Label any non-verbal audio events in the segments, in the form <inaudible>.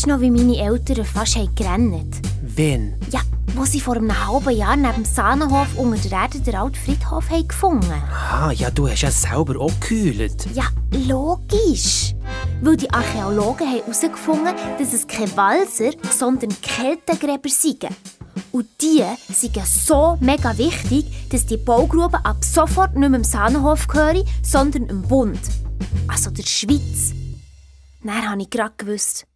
Weisst du noch, wie meine Eltern fast haben gerannt Wen? Ja, wo sie vor einem halben Jahr neben dem Sahnenhof unter der Erde den alten Friedhof haben gefunden Ah, ja, du hast ja selber auch gekühlt. Ja, logisch. Weil die Archäologen haben herausgefunden, dass es keine Walser, sondern Keltengräber sind. Und die sind so mega wichtig, dass die Baugruben ab sofort nicht mehr im Sahnenhof gehören, sondern im Bund. Also der Schweiz. Dann habe ich gerade gewusst.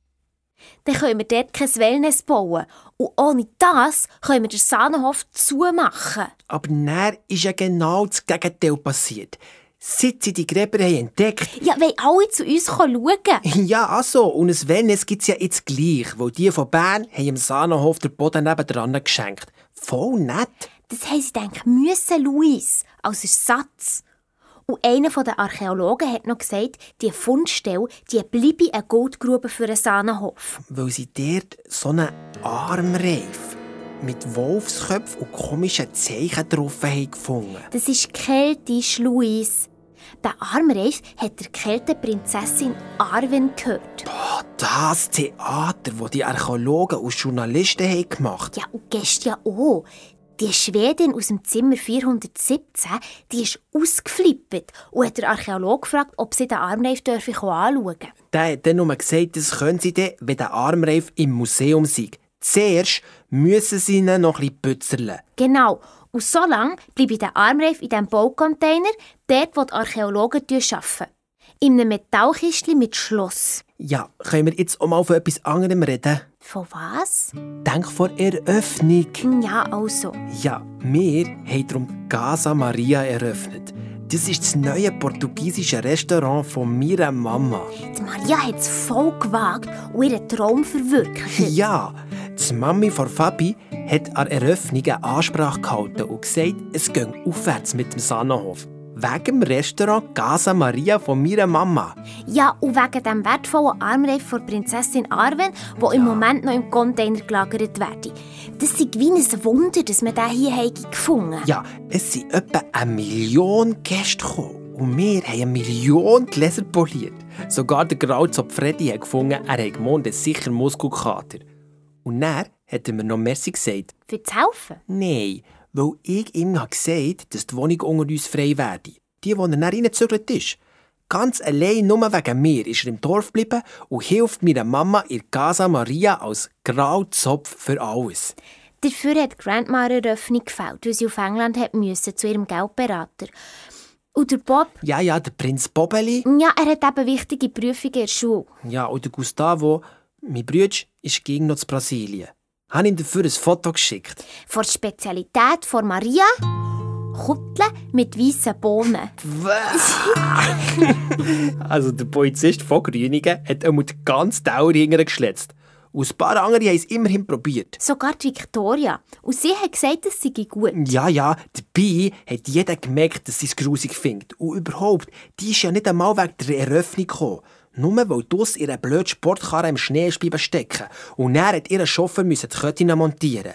Dann können wir dort kein Wellness bauen. Und ohne das können wir den Sahnenhof zumachen. Aber dann ist ja genau das Gegenteil passiert. Seit sie die Gräber haben entdeckt Ja, weil alle zu uns schauen können. <laughs> Ja, also, und ein Wellness gibt es ja jetzt gleich, weil die von Bern haben im Sahnenhof den Boden nebendran geschenkt. Voll nett. Das haben sie gedacht, müssen, Luis, als Ersatz. Und einer der Archäologen hat noch gesagt, die Fundstelle die bleibe eine Goldgrube für einen Sahnenhof. Weil sie dort so einen Armreif mit Wolfsköpfen und komischen Zeichen drauf haben gefunden. Das ist keltisch, Luis. Der Armreif hat der Kälteprinzessin Arwen gehört. Oh, das Theater, das die Archäologen und Journalisten haben gemacht Ja, und gestern ja auch. Die Schwedin aus dem Zimmer 417, die ist ausgeflippt und hat der Archäologe gefragt, ob sie den Armreif anschauen dürfen. Der hat dann nur gesagt, das können sie dann, wenn der Armreif im Museum sei. Zuerst müssen sie ihn noch ein bisschen. Genau. Und so lange bleibe der Armreif in diesem Baucontainer, dort, wo die Archäologen arbeiten. In einem Metallkistchen mit Schloss. Ja, können wir jetzt auch mal von etwas anderem reden? Von was? Denk vor Eröffnung. Ja, also. Ja, wir haben darum Casa Maria eröffnet. Das ist das neue portugiesische Restaurant von meiner Mama. Die Maria hat es voll gewagt und ihren Traum verwirklicht. <laughs> Ja, die Mami von Fabi hat an Eröffnung eine Ansprache gehalten und gesagt, es gehe aufwärts mit dem Sahnenhof. Wegen dem Restaurant Casa Maria von meiner Mama. Ja, und wegen dem wertvollen Armreif von Prinzessin Arwen, wo im Moment noch im Container gelagert werde. Das ist wie ein Wunder, dass wir den hier haben gefunden Ja, es sind etwa eine Million Gäste gekommen. Und wir haben eine Million Gläser poliert. Sogar der Grauzopf Freddy hat gefunden, er hat gemeint, sicher Muskelkater. Und dann hat er mir noch Merci gesagt. Für das Helfen? Nein, weil ich ihm habe gesagt dass die Wohnung unter uns frei werde. Die, wo er dann reingezügelt ist. Ganz allein nur wegen mir ist er im Dorf geblieben und hilft meiner Mama in Casa Maria als Grauzopf für alles. Dafür hat Grandma eine Eröffnung gefällt, weil sie auf England hat müssen, zu ihrem Geldberater. Und der Bob, Ja, ja, der Prinz Bobeli. ja, er hat eben wichtige Prüfungen in der Schule. Ja, und der Gustavo, mein Bruder, ist gegen noch zu Brasilien. Habe ihm dafür ein Foto geschickt. Vor der Spezialität von Maria, Kutteln mit weißen Bohnen. <laughs> Also der Polizist von Grüningen hat einmal die ganze Dauer hinterher geschletzt. Und ein paar andere haben es immerhin probiert. Sogar die Victoria. Und sie hat gesagt, es sei gut. Ja, ja, dabei hat jeder gemerkt, dass sie es grusig findet. Und überhaupt, die ist ja nicht einmal wegen der Eröffnung gekommen. Nur weil dus ihre blöde Sportkarre im Schnee ist bleiben stecken. Und dann hat ihr Chauffeur müssen die Ketten montieren.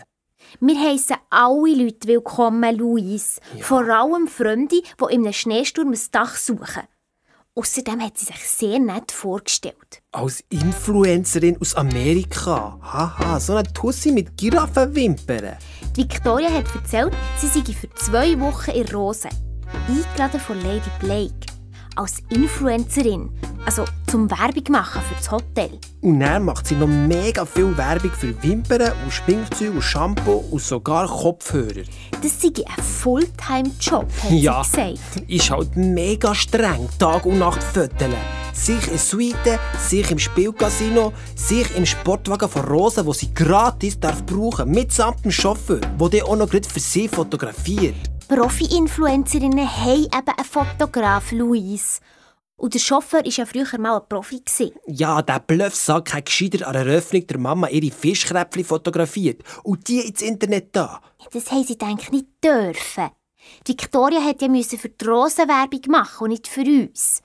Wir heissen alle Leute willkommen, Luis. Vor allem Freunde, die in einem Schneesturm ein Dach suchen. Außerdem hat sie sich sehr nett vorgestellt. Als Influencerin aus Amerika. Haha, so eine Tussi mit Giraffenwimpern. Victoria hat erzählt, sie sei für zwei Wochen in Rose. Eingeladen von Lady Blake. Als Influencerin. Also zum Werbung machen für das Hotel. Und dann macht sie noch mega viel Werbung für Wimpern und Schminkzeug und Shampoo und sogar Kopfhörer. Das sei ein Fulltime-Job, hat Ja. sie gesagt. Ist halt mega streng, Tag und Nacht föteln. Sich in Suite, sich im Spielcasino, sich im Sportwagen von Rosa, wo sie gratis darf brauchen, mitsamt dem Chauffeur, der auch noch gerade für sie fotografiert. Profi-Influencerinnen haben eben einen Fotograf, Luis. Und der Chauffeur war ja früher mal ein Profi. Ja, der Bluffsack hat gescheiter an der Eröffnung der Mama ihre Fischkräpfchen fotografiert und die ins Internet da. Das haben sie eigentlich nicht dürfen. Die Victoria hätte ja müssen für die Rosenwerbung machen und nicht für uns.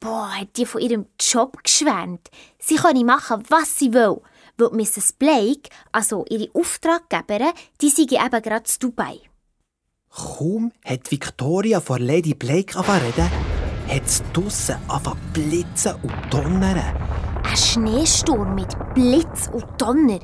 Boah, hat die von ihrem Job geschwärmt. Sie könne machen, was sie will. Weil Mrs. Blake, also ihre Auftraggeberin, die sei eben gerade zu Dubai. Kaum hat Victoria vor Lady Blake reden, hat es draussen blitzen und donnern. Ein ein Schneesturm mit Blitz und Donner,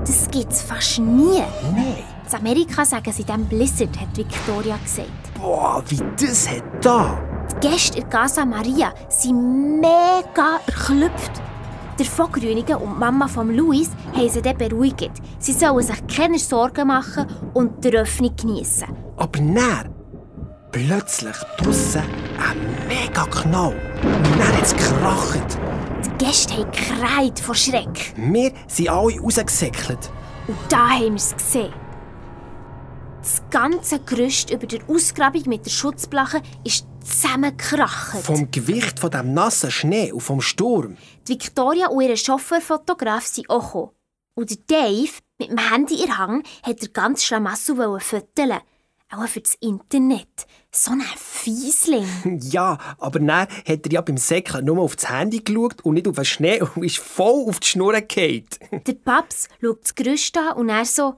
das gibt es fast nie. Nein. In Amerika sagen sie dem Blizzard, hat Victoria gesagt. Boah, wie das hat da. Die Gäste in Casa Maria sind mega erklüpft. Der Vogrünige und die Mama von Luis haben sie dann beruhigt. Sie sollen sich keine Sorgen machen und die Öffnung geniessen. Aber dann, plötzlich draussen ein mega Knall. Und dann hat es gekracht. Die Gäste haben gekreit vor Schreck. Wir sind alle rausgesäckelt. Und da haben wir es gesehen. Das ganze Gerüst über der Ausgrabung mit der Schutzblache ist zusammengekracht. Vom Gewicht von dem nassen Schnee und vom Sturm. Die Victoria und ihr Chauffeurfotograf sind auch gekommen. Und der Dave, mit dem Handy in der Hand, hat er ganz Schlamassel fotografieren. Auch für das Internet. So ein Fiesling. <laughs> Ja, aber dann hat er ja beim Säckeln nur auf das Handy geschaut und nicht auf den Schnee und ist voll auf die Schnur gefallen. Der Paps schaut das Gerüst an und er so,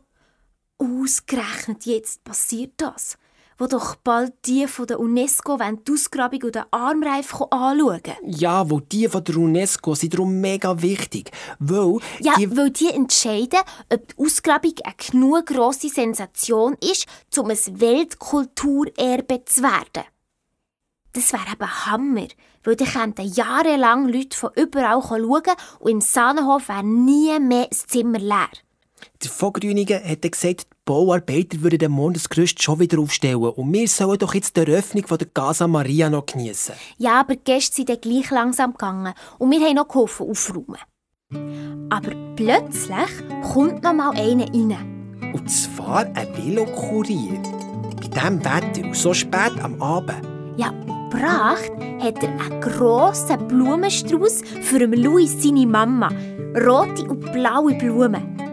ausgerechnet jetzt passiert das. Wo doch bald die von der UNESCO die Ausgrabung und den Armreif anschauen Ja, wo die von der UNESCO sind darum mega wichtig. Weil Ja, die... weil die entscheiden, ob die Ausgrabung eine genug grosse Sensation ist, um ein Weltkulturerbe zu werden. Das wäre eben Hammer, weil dann könnten jahrelang Leute von überall schauen und im Sahnenhof wäre nie mehr das Zimmer leer. Der Vogrünige hat dann gesagt, die Bauarbeiter würden den Mond das Gerüst schon wieder aufstellen und wir sollen doch jetzt die Eröffnung von der Casa Maria noch geniessen. Ja, aber die Gäste sind dann gleich langsam gegangen und wir haben noch geholfen aufräumen. Aber plötzlich kommt noch mal einer rein. Und zwar ein Velokurier. Bei diesem Wetter und so spät am Abend. Ja, und gebracht hat er einen grossen Blumenstrauß für Louis seine Mama. Rote und blaue Blumen.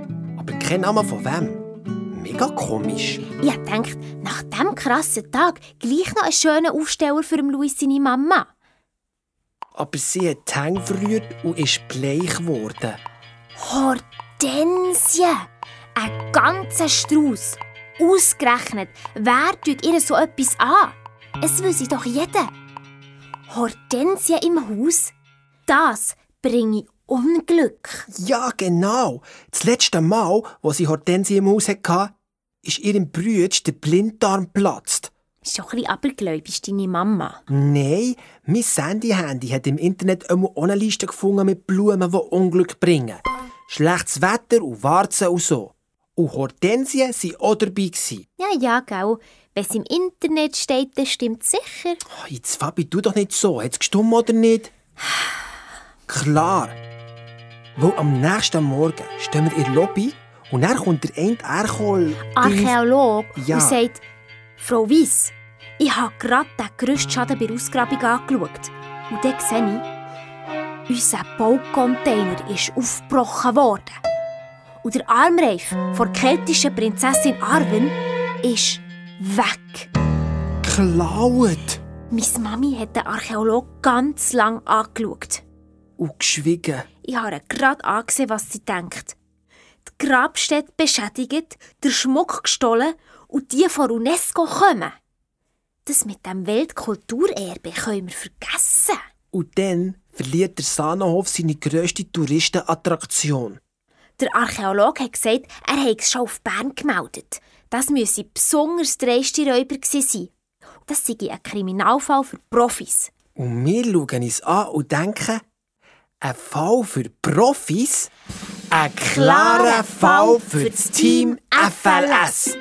Aber kein Name von wem. Mega komisch. Ich hab gedacht, nach diesem krassen Tag gleich noch einen schönen Aufsteller für Louis seine Mama. Aber sie hat die Hänge verrührt und ist bleich geworden. Hortensie! Ein ganzer Strauß. Ausgerechnet, wer tut ihr so etwas an? Es wüsste doch jeder. Hortensie im Haus? Das bringe Unglück. Ja, genau. Das letzte Mal, wo sie Hortensie im Haus hatte, ist ihrem Brütsch der Blinddarm geplatzt. Ist schon ein bisschen abergläubisch, deine Mama. Nein, mein Sandy-Handy hat im Internet auch eine Liste gefunden mit Blumen, die Unglück bringen. Schlechtes Wetter und Warzen und so. Und Hortensien waren auch dabei. Ja, ja, gell. Wenn es im Internet steht, dann stimmt sicher. Oh, jetzt Fabi, tu doch nicht so. Hat es gestummt oder nicht? Klar. Weil am nächsten Morgen stehen wir in der Lobby und dann kommt der eine Erkol... Archäologe Ja. und sagt, Frau Weiss, ich habe gerade den Gerüstschaden bei der Ausgrabung angeschaut. Und dann sehe ich, unser Baucontainer ist aufgebrochen worden. Und der Armreif von der keltischen Prinzessin Arwen ist weg. Geklaut. Meine Mami hat den Archäologen ganz lang angeschaut. Und geschwiegen. Ich habe gerade angesehen, was sie denkt. Die Grabstätte beschädigt, der Schmuck gestohlen und die von UNESCO kommen. Das mit dem Weltkulturerbe können wir vergessen. Und dann verliert der Sahnenhof seine grösste Touristenattraktion. Der Archäologe hat gesagt, er habe es schon auf Bern gemeldet. Das müsse besonders dreiste Räuber sein. Das sei ein Kriminalfall für Profis. Und wir schauen uns an und denken, ein Fall für Profis? Ein klarer Fall für das Team FLS.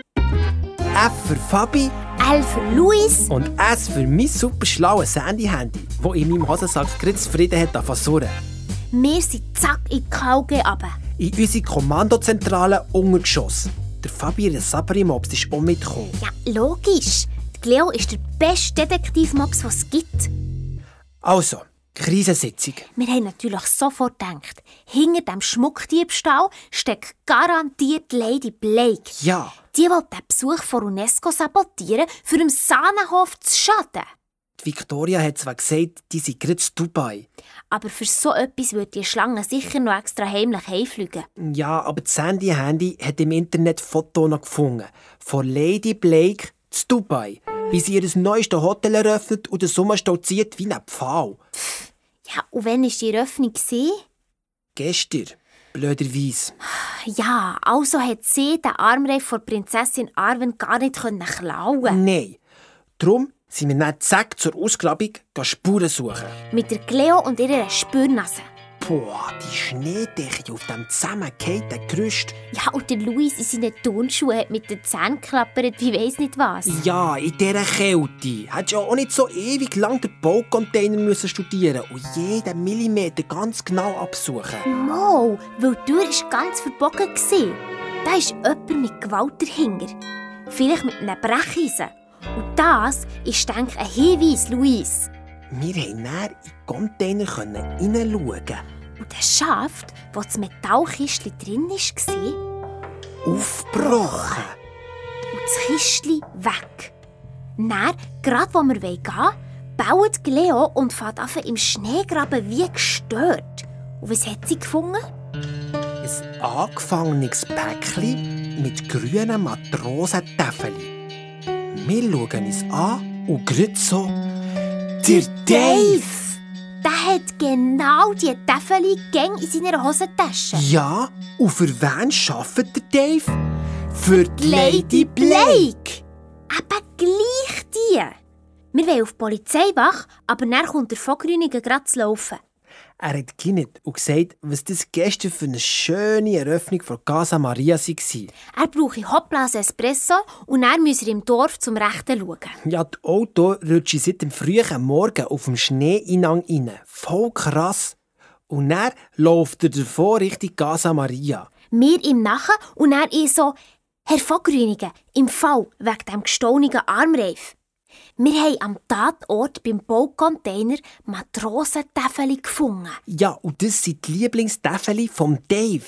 F für Fabi L für Luis. und S für mein super schlaues Handy-Handy, das in meinem Hosensack gerade zufrieden hat zu surren. Wir sind zack in die KG runter. In unsere Kommandozentrale untergeschossen. Der Fabi Sabri-Mobs ist auch mitgekommen. Ja, logisch. Die Cleo ist der beste Detektivmops, was es gibt. Also, Krisensitzung. Wir haben natürlich sofort gedacht, hinter dem Schmuckdiebstahl steckt garantiert Lady Blake. Ja, Die will den Besuch von UNESCO sabotieren, für im Sahnenhof zu schaden. die Victoria hat zwar gesagt, die sind gerade in Dubai. Aber für so etwas würde die Schlange sicher noch extra heimlich heimfliegen. Ja, aber das Sandy-Handy hat im Internet Fotos gefunden. Von Lady Blake zu Dubai. Wie sie ihr neuestes Hotel eröffnet und der Sommer stolziert wie ein Pfahl. Ja, und wann war die Eröffnung? Gestern, blöderweise. Ja, also hat sie den Armreif von Prinzessin Arwen gar nicht können klauen. Nein. Darum sind wir dann zack zur Ausgrabung Spuren suchen. Mit der Cleo und ihrer Spürnase. Boah, die Schneedecke auf dem zusammengehenden Gerüst. Ja, und der Luis in seinen Turnschuhen hat mit den Zähnen geklappert, wie weiss nicht was. Ja, in dieser Kälte. Hättest du auch nicht so ewig lang den Baucontainer müssen studieren und jeden Millimeter ganz genau absuchen. Mo, weil die Tür war ganz verbogen. Da ist jemand mit Gewalt dahinter. Vielleicht mit einem Brecheisen. Und das ist, denke ich, ein Hinweis, Luis. Wir konnten dann in den Container hineinschauen. Und der Schaft, wo das Metallkistchen drin war, Aufgebrochen. und das Kistchen weg. Dann, gerade wo wir gehen wollen, baut Leo und fährt an im Schneegraben wie gestört. Und was hat sie gefunden? Ein angefangenes Päckchen mit grünen Matrosentäfeli. Wir schauen uns an und gerade so... Der Dave! Der hat genau die Täfeli gäng in seiner Hosentasche. Ja, und für wen arbeitet der Dave? Für die Lady Blake! Eben gleich die. Wir wollen auf die Polizeiwache, aber dann kommt der Vogrüniger gerade zu laufen. Er hat gekinnet und gesagt, was das gestern für eine schöne Eröffnung von Casa Maria war. Er brauche Hopplas Espresso und er im Dorf zum Rechten schauen. Ja, das Auto rutscht seit dem frühen Morgen auf dem Schneeinang rein. Voll krass. Und dann läuft er davor Richtung Casa Maria. Wir ihm nachher und er ich so, Herr Vogrüniger, im Fall wegen dem gestohlenen Armreif. Wir haben am Tatort beim Baucontainer Matrosentäfeli gefunden. Ja, und das sind die Lieblingstäfeli vom Dave.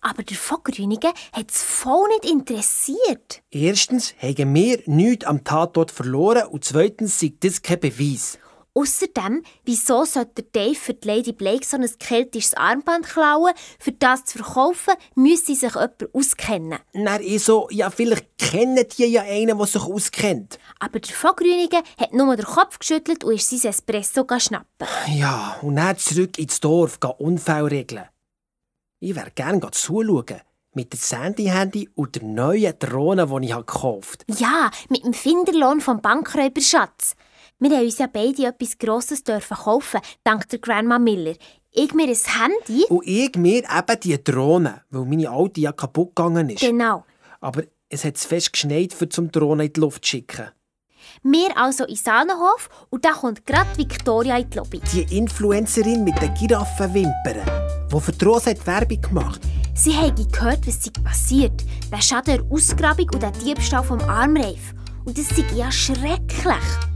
Aber der Vogrüniger hat es voll nicht interessiert. Erstens haben wir nichts am Tatort verloren und zweitens sei das kein Beweis. Außerdem, wieso sollte der Dave für die Lady Blake so ein keltisches Armband klauen? Für das zu verkaufen, müsste sich jemand auskennen. Dann ich so, ja, vielleicht kennen die ja einen, der sich auskennt. Aber der Vogrünige hat nur den Kopf geschüttelt und ist sein Espresso schnappen. Ja, und dann zurück ins Dorf, Unfälle regeln. Ich wäre gerne zuschauen. Mit dem Sandy-Handy und der neuen Drohne, die ich gekauft habe. Ja, mit dem Finderlohn vom Bankräuberschatz. Wir haben uns ja beide etwas Grosses dürfen kaufen, dank der Grandma Miller. Ich mir ein Handy. Und ich mir eben die Drohne, weil meine alte ja kaputt gegangen ist. Genau. Aber es hat zu fest geschneit, für zum Drohne in die Luft zu schicken. Wir also in Sahnenhof und da kommt gerade Victoria in die Lobby. Die Influencerin mit den Giraffenwimpern, die für die Rose hat Werbung gemacht Sie haben gehört, was sei passiert. Der Schaden der Ausgrabung und der Diebstahl vom Armreif. Und das sei ja schrecklich.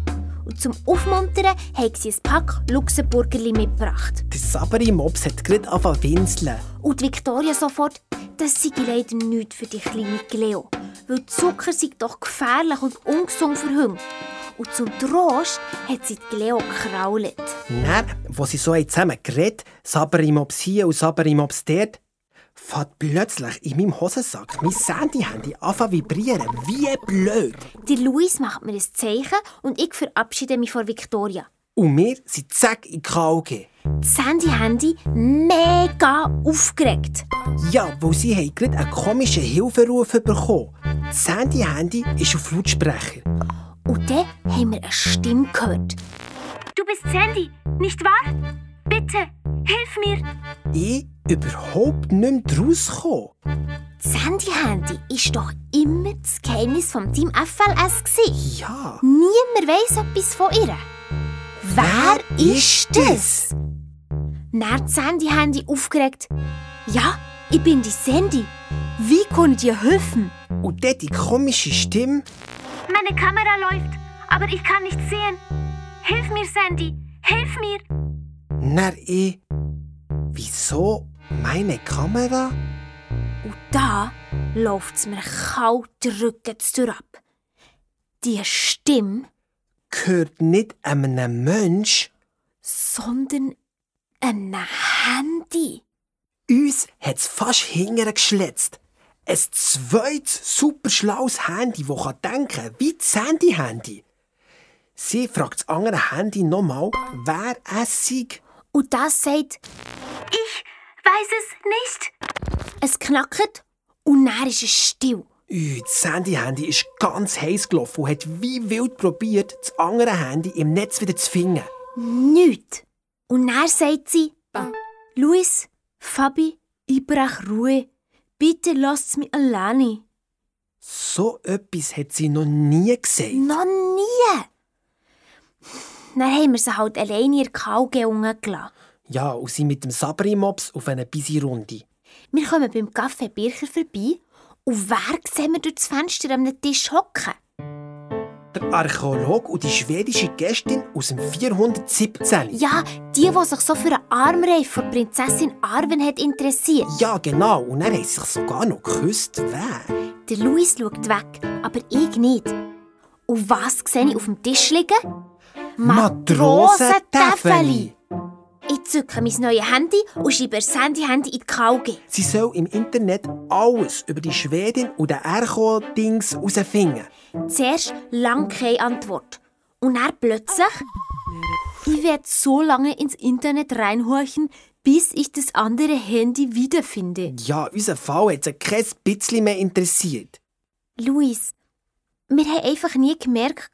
Und zum Aufmuntern haben sie ein Pack Luxemburgerli mitgebracht. Der Sabri Mops hat gerade angefangen winseln. Und Victoria sofort, das sei leider nichts für die kleine Cleo. Weil Zucker sei doch gefährlich und ungesund für Hunde. Und zum Trost hat sie die Cleo gekrault. Dann, wo sie so zusammen geredet, Sabri Mops hier und Sabri Mops dort, fährt plötzlich in meinem Hosensack mein Sandy-Handy an zu vibrieren. Wie blöd. Die Luis macht mir ein Zeichen und ich verabschiede mich von Victoria. Und wir sind zack in die KOG. Das Handy-Handy mega aufgeregt. Ja, weil sie haben gerade einen komischen Hilferuf bekommen. Das Handy-Handy ist auf Lautsprecher. Und dann haben wir eine Stimme gehört. Du bist Sandy, nicht wahr? Bitte, hilf mir. Ich überhaupt nicht mehr rausgekommen. Das Handy-Handy war doch immer das Geheimnis vom Team FLS. gewesen. Ja. Niemand weiss etwas von ihr. Wer ist das? Dann das Handy-Handy aufgeregt. Ja, ich bin die Sandy. Wie kann ich dir helfen? Und dort die komische Stimme. Meine Kamera läuft, aber ich kann nicht sehen. Hilf mir, Sandy. Hilf mir. Na, ich. Wieso meine Kamera? Und da läuft es mir kalt den Rücken zu ab. Die Stimme, Gehört nicht einem Mensch. sondern ein Handy. Uns hat es fast hinterher geschletzt. Ein zweites super schlaues Handy, das kann denken wie das Handy-Handy. Sie fragt das andere Handy nochmal, wer es sei. Und das sagt, Ich weiß es nicht. Es knackt und dann ist es still. Ui, das Sandy-Handy ist ganz heiß gelaufen und hat wie wild probiert, das andere Handy im Netz wieder zu finden. Nichts. Und dann sagt sie, Luis, Fabi, ich brauche Ruhe. Bitte lasst mich alleine. So etwas hat sie noch nie gesagt. Noch nie. Dann haben wir sie halt alleine in der Kauge gelassen. Ja, und sie mit dem Sabri-Mops auf eine Busy-Runde. Wir kommen beim Café Bircher vorbei und wer sehen wir durch das Fenster an einem Tisch hocken? Der Archäologe und die schwedische Gästin aus dem 417. Ja, die, die sich so für einen Armreif von Prinzessin Arwen hat interessiert. Ja, genau. Und er hat sich sogar noch geküsst. Wer? Der Luis schaut weg, aber ich nicht. Und was sehe ich auf dem Tisch liegen? Matrosentäfeli. Ich zücke mein neues Handy und schreibe das Handy-Handy in die Kauge. Sie soll im Internet alles über die Schwedin und den Ercho-Dings herausfinden. Zuerst lang keine Antwort. Und dann plötzlich... Ich werde so lange ins Internet reinhorchen, bis ich das andere Handy wiederfinde. Ja, unser Fall hat sie kein bisschen mehr interessiert. Luis, wir haben einfach nie gemerkt,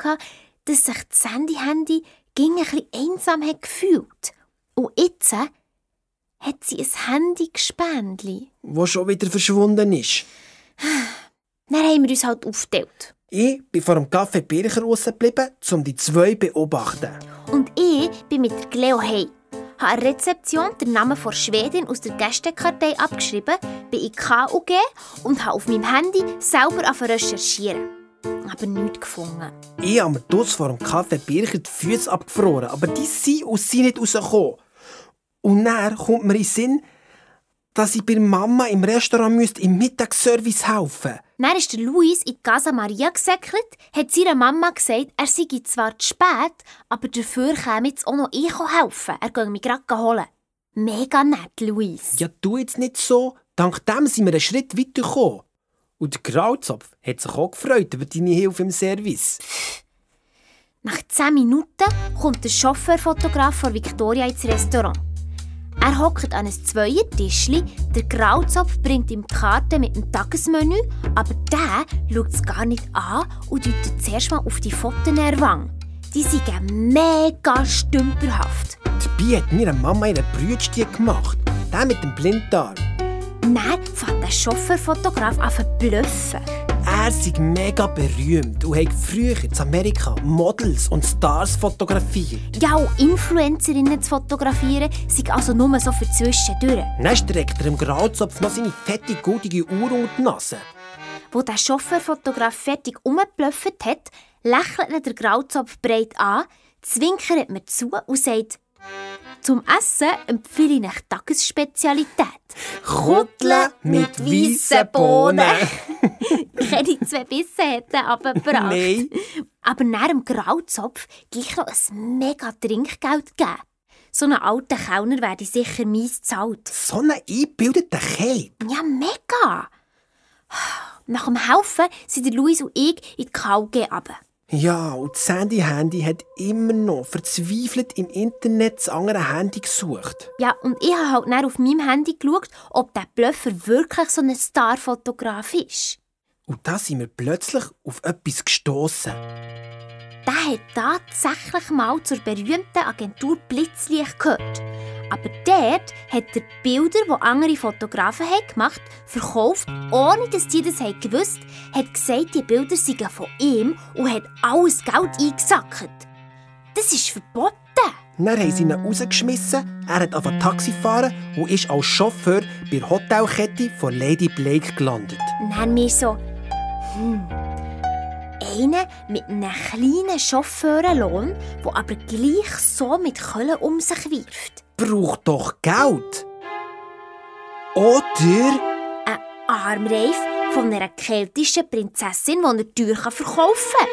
dass sich das Handy-Handy ein bisschen einsam hat gefühlt. Und jetzt äh, hat sie ein Handy-Gespendli. Wo schon wieder verschwunden ist. Dann haben wir uns halt aufgeteilt. Ich bin vor dem Café Bircher rausgeblieben, um die zwei zu beobachten. Und ich bin mit der Cleo heim. Habe an der Rezeption den Namen von Schwedin aus der Gästekartei abgeschrieben, bin in KUG und habe auf meinem Handy selber recherchieren. Aber nichts gefunden. Ich habe mir dort vor dem Café Bircher die Füße abgefroren, aber die sind aus sie nicht rausgekommen. Und dann kommt mir in den Sinn, dass ich bei Mama im Restaurant müsste im Mittagsservice helfen Dann ist der Luis in die Casa Maria gesäckelt, hat seiner Mama gesagt, er sei zwar zu spät, aber dafür käme jetzt auch noch ich helfen. Er gehe mich gerade holen. Mega nett, Luis. Ja, tu jetzt nicht so. Dank dem sind wir einen Schritt weiter gekommen. Und der Grauzopf hat sich auch gefreut über deine Hilfe im Service. Nach 10 Minuten kommt der Chauffeurfotograf von Victoria ins Restaurant. Er hockt an einem Zweiertischli, der Grauzopf bringt ihm die Karte mit dem Tagesmenü, aber der schaut es gar nicht an und deutet zuerst mal auf die Fotos Wange. Die sind mega stümperhaft. Dabei hat meine Mama ihren Brütstieg gemacht. Der mit dem Blinddarm. Dann fängt der Chauffeurfotograf an zu bluffen. Er ist mega berühmt und hat früher in Amerika Models und Stars fotografiert. Ja, und Influencerinnen zu fotografieren, sind also nur so für zwischendurch. Dann streckt er im Grauzopf noch seine fette, guldige Uhr unter die Nase. Wo der Chauffeurfotograf fertig umgeblufft hat, lächelt ihn der Grauzopf breit an, zwinkert mir zu und sagt, zum Essen empfehle ich eine Tagesspezialität. Kuttle mit weißen Bohnen. <laughs> Keine zwei Bissen hätten aber gebracht. Nein. Aber nach dem Grauzopf gleich noch ein mega Trinkgeld geben. So einen alten Kellner werde ich sicher mies zahlt. So einen eingebildeten Cape. Ja, mega! Nach dem Helfen sind Luis und ich in die KG runter. Ja, und das Sandy-Handy hat immer noch verzweifelt im Internet das andere Handy gesucht. Ja, und ich habe halt dann auf meinem Handy geschaut, ob der Blöffer wirklich so ein Starfotograf ist. Und da sind wir plötzlich auf etwas gestoßen. Der hat tatsächlich mal zur berühmten Agentur Blitzlicht gehört. Aber dort hat er Bilder, die andere Fotografen haben gemacht verkauft, ohne dass die das haben gewusst hat gesagt, die Bilder seien von ihm und hat alles Geld eingesackt. Das ist verboten. Dann haben sie ihn rausgeschmissen, er hat angefangen Taxi fahren und ist als Chauffeur bei der Hotelkette von Lady Blake gelandet. Dann wir so, hm, einer mit einem kleinen Chauffeurenlohn, der aber gleich so mit Köln um sich wirft. Braucht doch Geld. Oder Ein Armreif von einer keltischen Prinzessin, die er teuer verkaufen kann.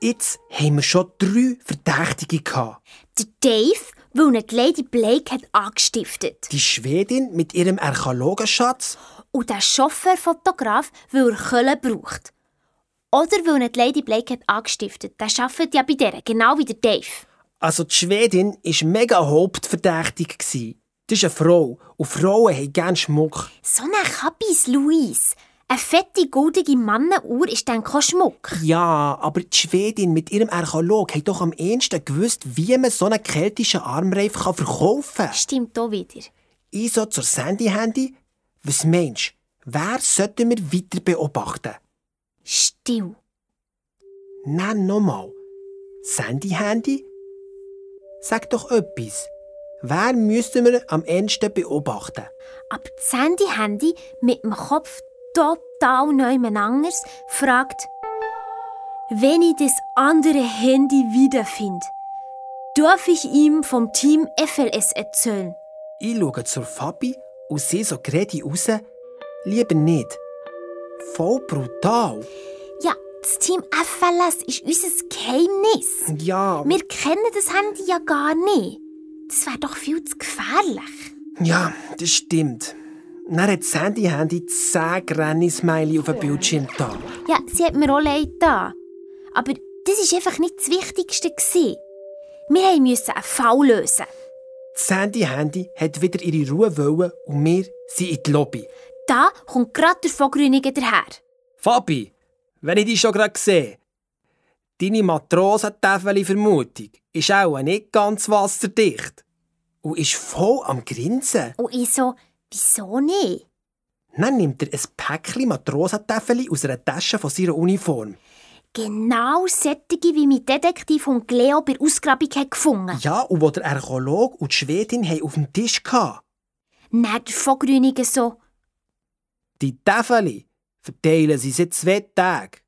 jetzt haben wir schon drei Verdächtige gehabt. Der Dave, weil ihn die Lady Blake hat angestiftet. Die Schwedin mit ihrem Archäologenschatz Und der Chauffeurfotograf, weil er Köln braucht. Oder weil ihn die Lady Blake hat angestiftet. Der arbeitet ja bei der, genau wie der Dave. Also die Schwedin war mega hauptverdächtig. Das ist eine Frau. Und Frauen haben gerne Schmuck. So eine Kabis, Luis. Eine fette, goldige Mannenuhr ist dann kein Schmuck. Ja, aber die Schwedin mit ihrem Archäolog hat doch am ehesten gewusst, wie man so einen keltischen Armreif kann verkaufen kann. Stimmt auch wieder. Ich so zur Sandy-Handy. Was meinst du? Wer sollten wir weiter beobachten? Still. Nein, nochmal. Sandy-Handy? Sag doch etwas. Wer müssten wir am ehesten beobachten? Aber das Handy-Handy mit dem Kopf total anders fragt, wenn ich das andere Handy wiederfinde, darf ich ihm vom Team FLS erzählen? Ich schaue zur Fabi und sehe so gerade raus, lieber nicht. Voll brutal. Das Team FLS ist unser Geheimnis. Ja. Wir kennen das Handy ja gar nicht. Das wäre doch viel zu gefährlich. Ja, das stimmt. Dann hat Sandy Handy 10 Granny-Smiley auf dem Bildschirm da. Ja, sie hat mir auch leid da. Aber das war einfach nicht das Wichtigste. Gewesen. Wir mussten einen Fall lösen. Sandy Handy hat wieder ihre Ruhe wollen und wir sind in die Lobby. Da kommt gerade der Vogrüniger daher. Fabi, wenn ich dich schon gerade sehe, deine Matrosentafel-Vermutung ist auch nicht ganz wasserdicht und ist voll am Grinsen. Und ich so, wieso nicht? Dann nimmt er ein Päckchen Matrosentafel aus einer Tasche von seiner Uniform. Genau solche, wie mein Detektiv und Leo bei der Ausgrabung hat gefunden Ja, und wo der Archäolog und die Schwedin haben auf dem Tisch hatten. Dann der Vogrüniger so, Die Tafel verteilen sie seit zwei Tagen.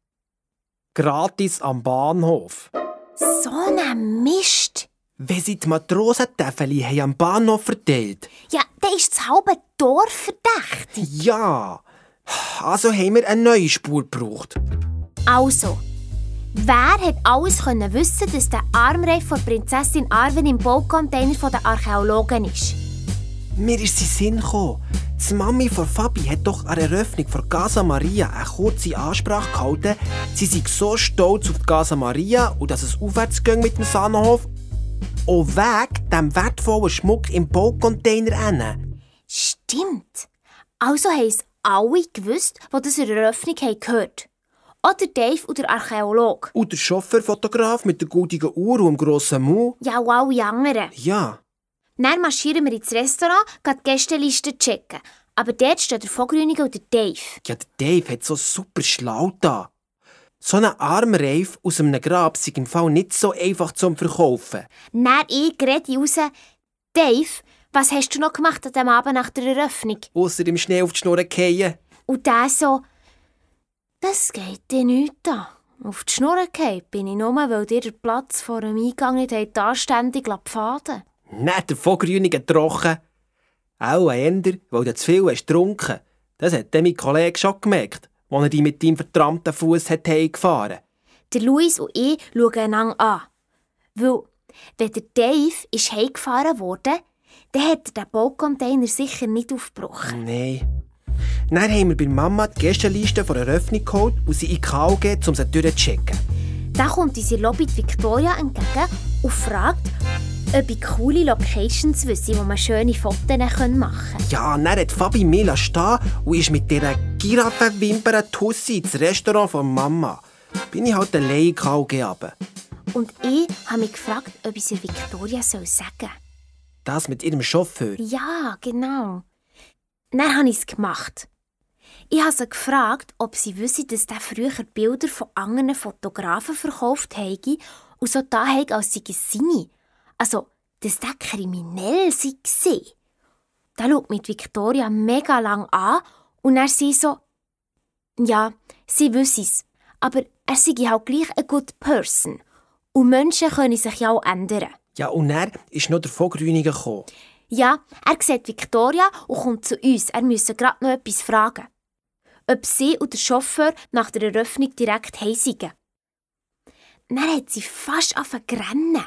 Gratis am Bahnhof. so ein Mist. Wenn sie die Matrosentafel haben am Bahnhof verteilt. Ja, dann ist das halbe Dorf verdächtig. Ja, also haben wir eine neue Spur gebraucht. Also, wer hat alles können wissen, dass der Armreif von Prinzessin Arwen im Baucontainer der Archäologen ist? Mir ist den Sinn gekommen. Die Mami von Fabi hat doch an der Eröffnung von Casa Maria eine kurze Ansprache gehalten. Sie sei so stolz auf die Casa Maria und dass es aufwärts ging mit dem Sahnenhof. Auch wegen dem wertvollen Schmuck im Baucontainer. Stimmt. Also haben es alle gewusst, die das in der Eröffnung haben gehört Oder Dave und der Archäologe. Und der Chauffeurfotograf mit der goldigen Uhr und dem grossen Mund. Ja, und alle anderen. Ja, Dann marschieren wir ins Restaurant, gehen die Gästeliste checken. Aber dort steht der Vogrüniger und der Dave. ja, der Dave hat so super schlau da. So ein Armreif aus einem Grab ist im Fall nicht so einfach zum Verkaufen. Dann ich rede raus, Dave, was hast du noch gemacht an dem Abend nach der Eröffnung? Ausser im Schnee auf die Schnur fallen. Und der so, das geht dir nicht an. Auf die Schnur gefallen bin ich nur, weil dir der Platz vor dem Eingang nicht anständig pfaden Nicht der Vogrünige trocken. Auch ein Ender, weil du zu viel hast getrunken. Das hat mein Kollege schon gemerkt, als er dich mit deinem vertrammten Fuß gefahren hat. Der Luis und ich schauen einander an. Weil, wenn der Dave ist heimgefahren wurde, dann hat er den Baucontainer sicher nicht aufgebrochen. Nein. Dann haben wir bei Mama die Gästeliste von der Eröffnung geholt und sie in die KO gegeben, um sie durchzuchecken. Dann kommt unsere Lobby Victoria entgegen und fragt, ob ich coole Locations wüsste, wo man schöne Fotos machen können. Ja, dann hat Fabi Mila stehen und ist mit dieser Giraffenwimper Tussi ins Restaurant von Mama. Bin ich halt allein runter. Und ich habe mich gefragt, ob ich sie Victoria sagen soll. Das mit ihrem Chauffeur. Ja, genau. Dann habe ich es gemacht. Ich habe sie gefragt, ob sie wüsste, dass der früher Bilder von anderen Fotografen verkauft habe und so da habe, als sei es seine. Also, dass der kriminell sei. Da schaut mich Victoria mega lang an und er sie so, ja, sie wüsste es, aber er sei halt gleich eine good person. Und Menschen können sich ja auch ändern. Ja, und dann ist noch der Vogrünige gekommen. Ja, er sieht Victoria und kommt zu uns. Er müsse gerade noch etwas fragen. Ob sie und der Chauffeur nach der Eröffnung direkt heisigen. Dann hat sie fast angefangen.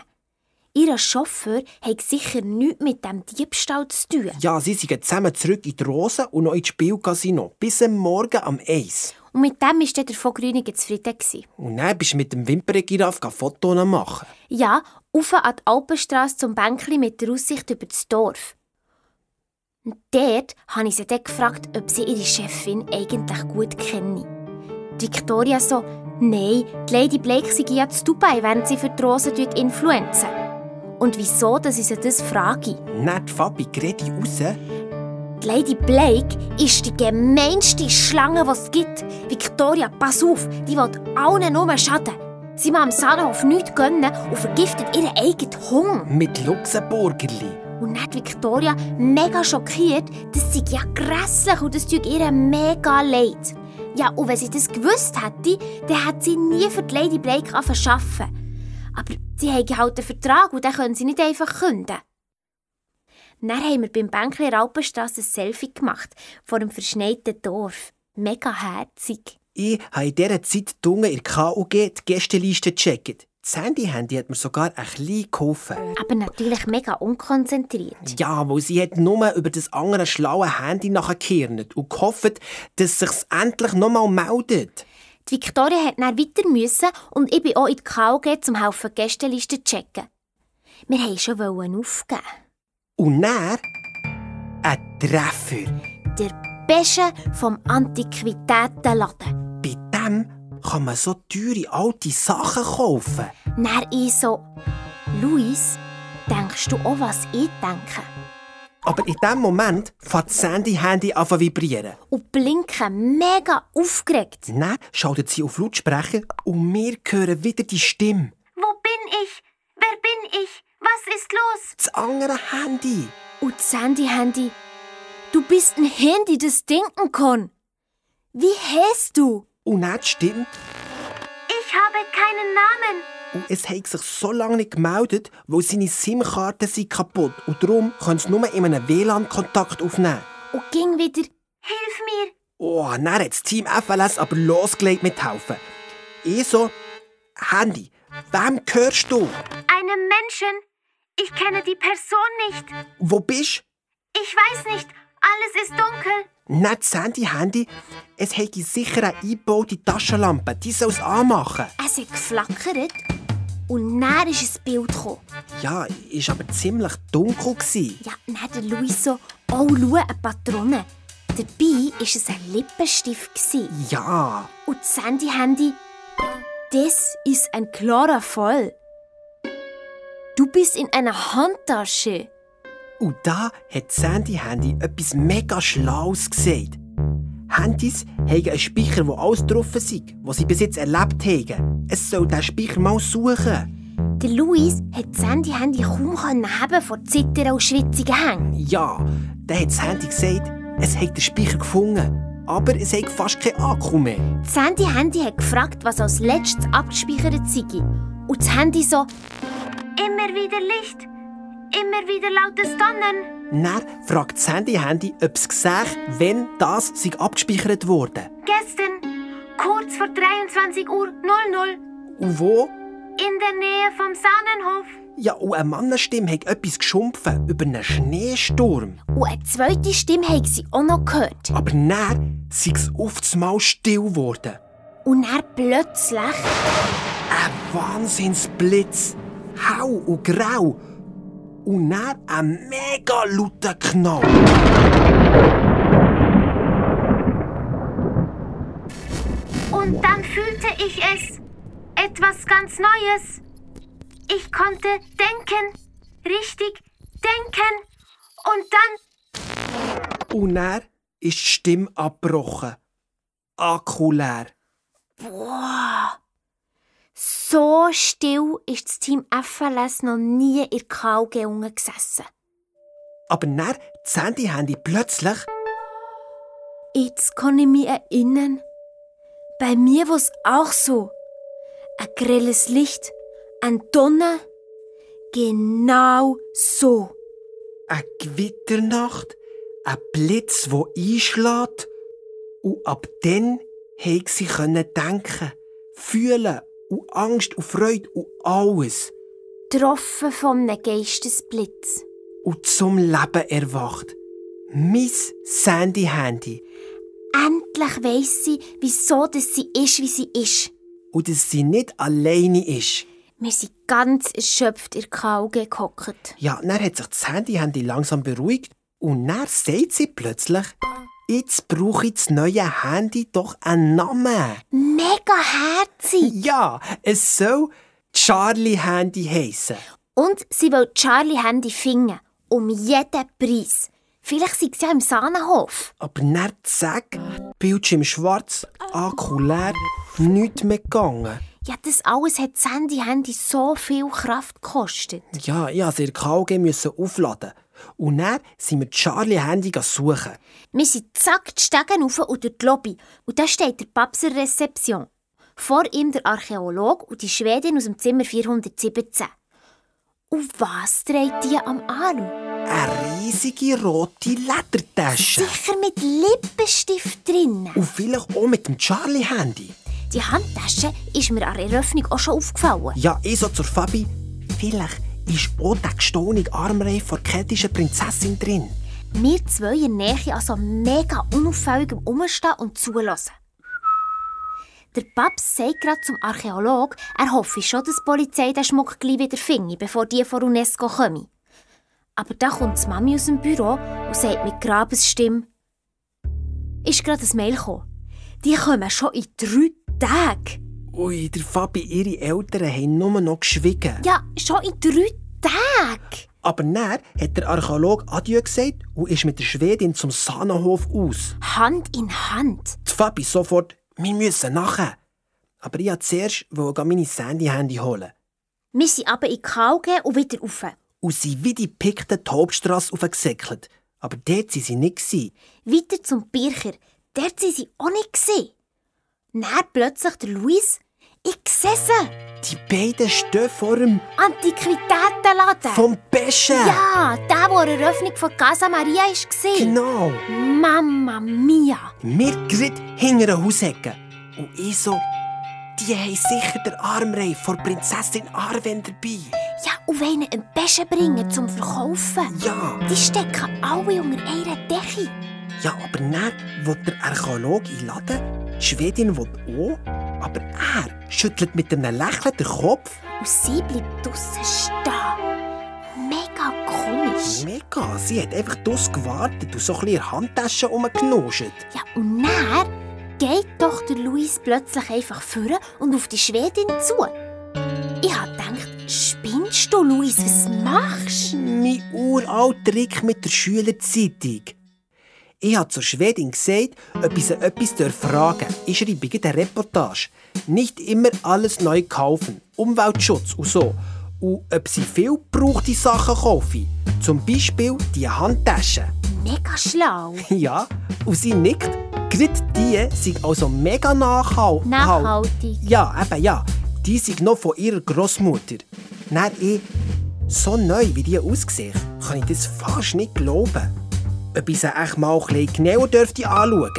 Ihr Chauffeur hat sicher nichts mit dem Diebstahl zu tun. Ja, sie sind zusammen zurück in die Rose und noch ins Spielcasino. Bis am Morgen am Eis. Und mit dem war dann der Vogrüniger zufrieden. gewesen. Und dann bist du mit dem Wimpernegiraff Fotos machen. Ja, auf an die Alpenstrasse zum Bänkli mit der Aussicht über das Dorf. Und dort habe ich sie dann gefragt, ob sie ihre Chefin eigentlich gut kenne. Die Victoria so, nein, die Lady Blake sei ja zu Dubai, während sie für die Rosen influenzen. Und wieso, dass ich sie das frage? Nicht Fabi, rede raus. Die Lady Blake ist die gemeinste Schlange, die es gibt. Victoria, pass auf, die will allen nur schaden. Sie will am Sahnhof nichts gönnen und vergiftet ihren eigenen Hunger. Mit Luxemburgerli. Und dann hat Victoria mega schockiert, das sei ja grässlich und das tut ihr mega leid. Ja, und wenn sie das gewusst hätte, dann hätte sie nie für die Lady Blake arbeiten Aber sie haben halt einen Vertrag und den können sie nicht einfach künden. Dann haben wir beim Bänkli Alpenstrasse ein Selfie gemacht, vor dem verschneiten Dorf. Mega herzig. Ich habe in dieser Zeit dunge in der KUG die Gästeliste gecheckt. Das Handy-Handy hat mir sogar ein bisschen geholfen. Aber natürlich mega unkonzentriert. Ja, weil sie hat nur über das andere schlaue Handy nachgekehrt und gehofft, dass es sich endlich nochmal meldet. Die Victoria hat dann weiter müssen und ich bin auch in die KUG zum Haufen Gästeliste checken. Wir wollten schon aufgeben. Und dann ein Treffer. Der Beste vom Antiquitätenladen. Bei dem kann man so teure alte Sachen kaufen. Dann ich so, Luis, denkst du auch, was ich denke? Aber in dem Moment fängt das Sandy-Handy an zu vibrieren. Und blinken mega aufgeregt. Dann schaltet sie auf Lautsprecher und wir hören wieder die Stimme. Wo bin ich? Wer bin ich? Was ist los? Das andere Handy. Und das Sandy-Handy. Du bist ein Handy, das denken kann. Wie heißt du? Und nicht stimmt. Ich habe keinen Namen. Und es hat sich so lange nicht gemeldet, weil seine SIM-Karte sind kaputt und darum können sie nur in einem WLAN-Kontakt aufnehmen. Und ging wieder. Hilf mir. Oh, dann hat das Team FLS aber losgelegt mithelfen. Ich so, Handy, wem gehörst du? Einem Menschen. Ich kenne die Person nicht. Wo bist Ich weiß nicht. Alles ist dunkel. Nicht das Handy-Handy. Es hätte sicher eine eingebaute Taschenlampe. Die soll es anmachen. Es hat geflackert und dann ist ein Bild gekommen. Ja, ist aber ziemlich dunkel. Gewesen. Ja, dann hat der Luis so, oh, schau, eine Patrone. Dabei war es ein Lippenstift. Gewesen. Ja. Und das Handy-Handy, das ist ein klarer Fall. Du bist in einer Handtasche. Und da hat Sandy Handy etwas mega Schlaues gesagt. Handys haben einen Speicher, der alles drauf ist, was sie bis jetzt erlebt haben. Es soll diesen Speicher mal suchen. Der Luis hat das Handy-Handy kaum haben vor Zittern und schwitzigen Hängen. Ja, dann hat das Handy gesagt, es hat den Speicher gefunden. Aber es hat fast keinen Akku mehr. Das Handy-Handy hat gefragt, was als letztes abgespeichert sei. Und das Handy so... Immer wieder Licht. Immer wieder lautes Donnen. Dann fragt das Handy-Handy, ob es sieht, wenn das sich abgespeichert wurde. Gestern, kurz vor 23 Uhr 00. Und wo? In der Nähe vom Sahnenhof. Ja, und eine Mannenstimme hat etwas geschumpfen über einen Schneesturm. Und eine zweite Stimme haben sie auch noch gehört. Aber dann sei es auf einmal still geworden. Und dann plötzlich... Ein Wahnsinnsblitz. Hau und grau. Und dann ein mega lauter Knall. Und dann fühlte ich es. Etwas ganz Neues. Ich konnte denken. Richtig denken. Und dann. Und dann ist die Stimme abgebrochen. Akku leer. Boah! So still ist das Team FLS noch nie in der KUG gesessen. Aber dann das Handy-Handy plötzlich. Jetzt kann ich mich erinnern. Bei mir war es auch so. Ein grelles Licht, ein Donner. Genau so. Eine Gewitternacht, ein Blitz, wo einschlägt. Und ab dann konnte sie denken, fühlen und Angst und Freude und alles. Getroffen von einem Geistesblitz. Und zum Leben erwacht. Miss Sandy Handy. Endlich weiss sie, wieso dass sie ist, wie sie ist. Und dass sie nicht alleine ist. Wir sind ganz erschöpft in der Kauge gehockt. Ja, dann hat sich das Handy, Handy langsam beruhigt Und dann sagt sie plötzlich, jetzt brauche ich das neue Handy doch einen Namen. Mega herzig. Ja, es soll Charlie Handy heissen. Und sie will Charlie Handy finden. Um jeden Preis. Vielleicht sind sie ja im Sahnenhof. Aber dann zack, Bildschirm schwarz, Akku leer, nichts mehr gegangen. Ja, das alles hat das Handy-Handy so viel Kraft gekostet. Ja, ich musste ihr KG müssen aufladen. Und dann sind wir Charlie Handy suchen. Wir sind zack die Stegen rauf und durch die Lobby. Und da steht der Paps in der Rezeption. Vor ihm der Archäolog und die Schwedin aus dem Zimmer 417. Und was trägt die am Arm? Eine riesige rote Ledertasche. Sicher mit Lippenstift drin. Und vielleicht auch mit dem Charlie Handy. Die Handtasche ist mir an der Eröffnung auch schon aufgefallen. Ja, ich so zur Fabi. Vielleicht ist auch der gestohlene Armreif der keltischen Prinzessin drin. Wir zwei in Nähe also mega unauffällig Umstehen und zulassen. Der Paps sagt gerade zum Archäolog, er hoffe schon, dass die Polizei den Schmuck gleich wieder finde, bevor die von UNESCO kommen. Aber da kommt die Mami aus dem Büro und sagt mit Grabesstimme, ist gerade ein Mail gekommen. Die kommen schon in drei Tagen. Ui, der Fabi, ihre Eltern haben nur noch geschwiegen. Ja, schon in drei Tagen. Aber dann hat der Archäolog Adieu gesagt und ist mit der Schwedin zum Sahnenhof aus. Hand in Hand. Die Fabi sofort, wir müssen nachher. Aber ich wollte zuerst meine Sandy-Handy holen. Wir sind aber in KG und wieder rauf. Und sind wie die Pikten die Hauptstrasse aufgesäckelt. Aber dort waren sie nicht. Weiter zum Bircher. Dort waren sie auch nicht. Dann plötzlich der Luis. Ich sehe sie. Die beiden stehen vor dem Antiquitätenladen. vom Beschen. Ja, der, wo eine Eröffnung von Casa Maria war. Genau. Mamma mia. Wir gerade hinter einer Haushecke. Und ich so, die haben sicher den Armreif von Prinzessin Arwen dabei. Ja, und wollen einen Beschen bringen zum Verkaufen. Ja. Die stecken alle unter einer Decke. Ja, aber dann will der Archäologe einladen, die Schwedin will auch, aber er schüttelt mit einem Lächeln den Kopf. Und sie bleibt draussen stehen. Mega komisch. Mega, sie hat einfach draus gewartet und so ein bisschen in der Handtasche rumgenuscht. Ja, und dann geht doch der Luis plötzlich einfach vor und auf die Schwedin zu. Ich hab gedacht, spinnst du, Luis? Was machst du? Mein uralter Trick mit der Schülerzeitung. Ich habe zur Schwedin gesagt, ob ich sie etwas fragen darf. Ich schreibe eine Reportage. Nicht immer alles neu kaufen. Umweltschutz und so. Und ob sie viel gebrauchte Sachen kaufen. Zum Beispiel die Handtaschen. Mega schlau. <laughs> Ja, und sie nickt. Gerade die sind also mega nachhaltig. Nachhaltig. Ja, eben ja. Die sind noch von ihrer Großmutter. Dann ich, so neu wie die aussehen, kann ich das fast nicht glauben. Ich sie echt mal ein genauer dürfte anschauen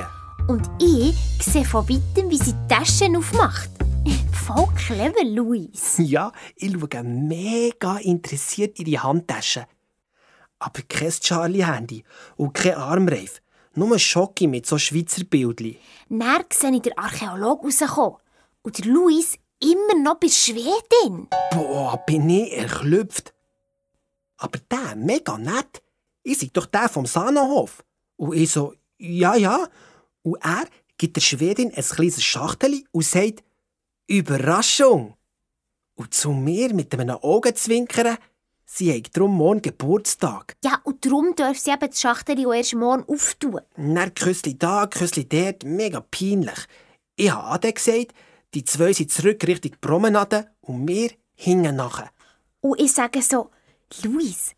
Und ich sehe von weitem, wie sie die Taschen aufmacht. <laughs> Voll clever, Luis. Ja, ich schaue mega interessiert in die Handtasche. Aber kein Charlie-Handy und kein Armreif. Nur Schocke mit so Schweizer Bildchen. Dann sehe ich den Archäolog rauskommen. Und der Luis immer noch bei der Schwedin. Boah, bin ich erklüpft. Aber der, mega nett. Ich sei doch der vom Sahnenhof. Und ich so, ja, ja. Und er gibt der Schwedin ein kleines Schachtel und sagt, Überraschung. Und zu mir mit einem Augenzwinkern, sie hat darum morgen Geburtstag. Ja, und darum darf sie eben die Schachtel auch erst morgen auftun. Dann Küssli da, Küssli dort, mega peinlich. Ich habe Ade gesagt, die zwei sind zurück Richtung Promenade und wir hingen nachher. Und ich sage so, Luis,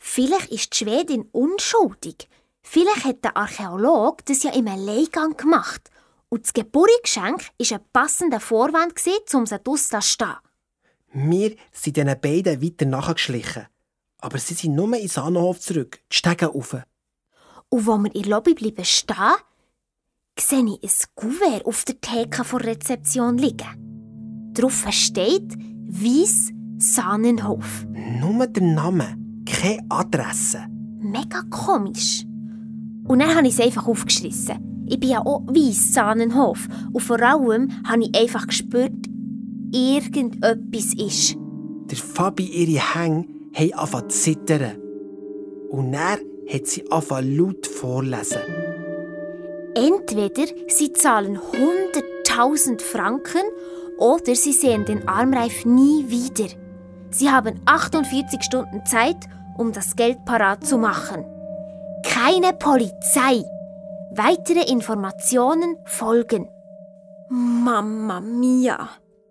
vielleicht ist die Schwedin unschuldig. Vielleicht hat der Archäolog das ja im Alleingang gemacht. Und das Geburtsgeschenk war ein passender Vorwand, um sie draussen zu stehen. Wir sind diesen beiden weiter nachgeschlichen. Aber sie sind nur in Sahnenhof zurück, die Stege rauf. Und wo wir in der Lobby bleiben stehen, sehe ich ein Kuvert auf der Theke der Rezeption liegen. Darauf steht «Weiss Sahnenhof». Nur der Name, keine Adresse. Mega komisch. Und dann habe ich es einfach aufgeschrissen. Ich bin ja auch weiss Sahnenhof. Und vor allem habe ich einfach gespürt, irgendetwas ist. Der Fabi ihre Hänge haben angefangen zu zittern. Und dann hat sie angefangen laut vorlesen. Entweder sie zahlen 100.000 Franken oder sie sehen den Armreif nie wieder. Sie haben 48 Stunden Zeit, um das Geld parat zu machen. Keine Polizei. Weitere Informationen folgen. Mamma mia.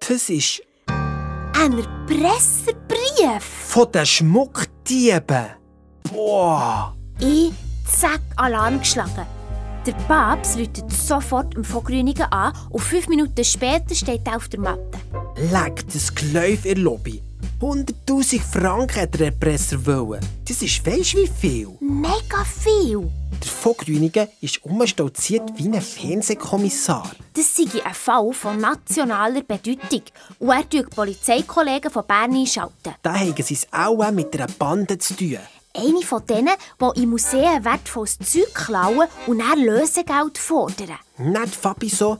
Das ist Ein Erpresserbrief. von den Schmuckdieben. Boah! Ich zack Alarm geschlagen. Der Papst läutet sofort im Vogrünigen an und fünf Minuten später steht er auf der Matte. Leck das Gläuf in der Lobby. 100'000 Franken hat der Erpresser wollen. Das ist weisst wie viel. Mega viel. Der Vogrünigen ist umstolziert wie ein Fernsehkommissar. Das sei ein Fall von nationaler Bedeutung und er die Polizeikollegen von Bern einschalten. Da haben sie es auch mit einer Bande zu tun. Eine von denen, die im Museum wertvolles Zeug klauen und dann Lösegeld fordern. Nicht Fabi so.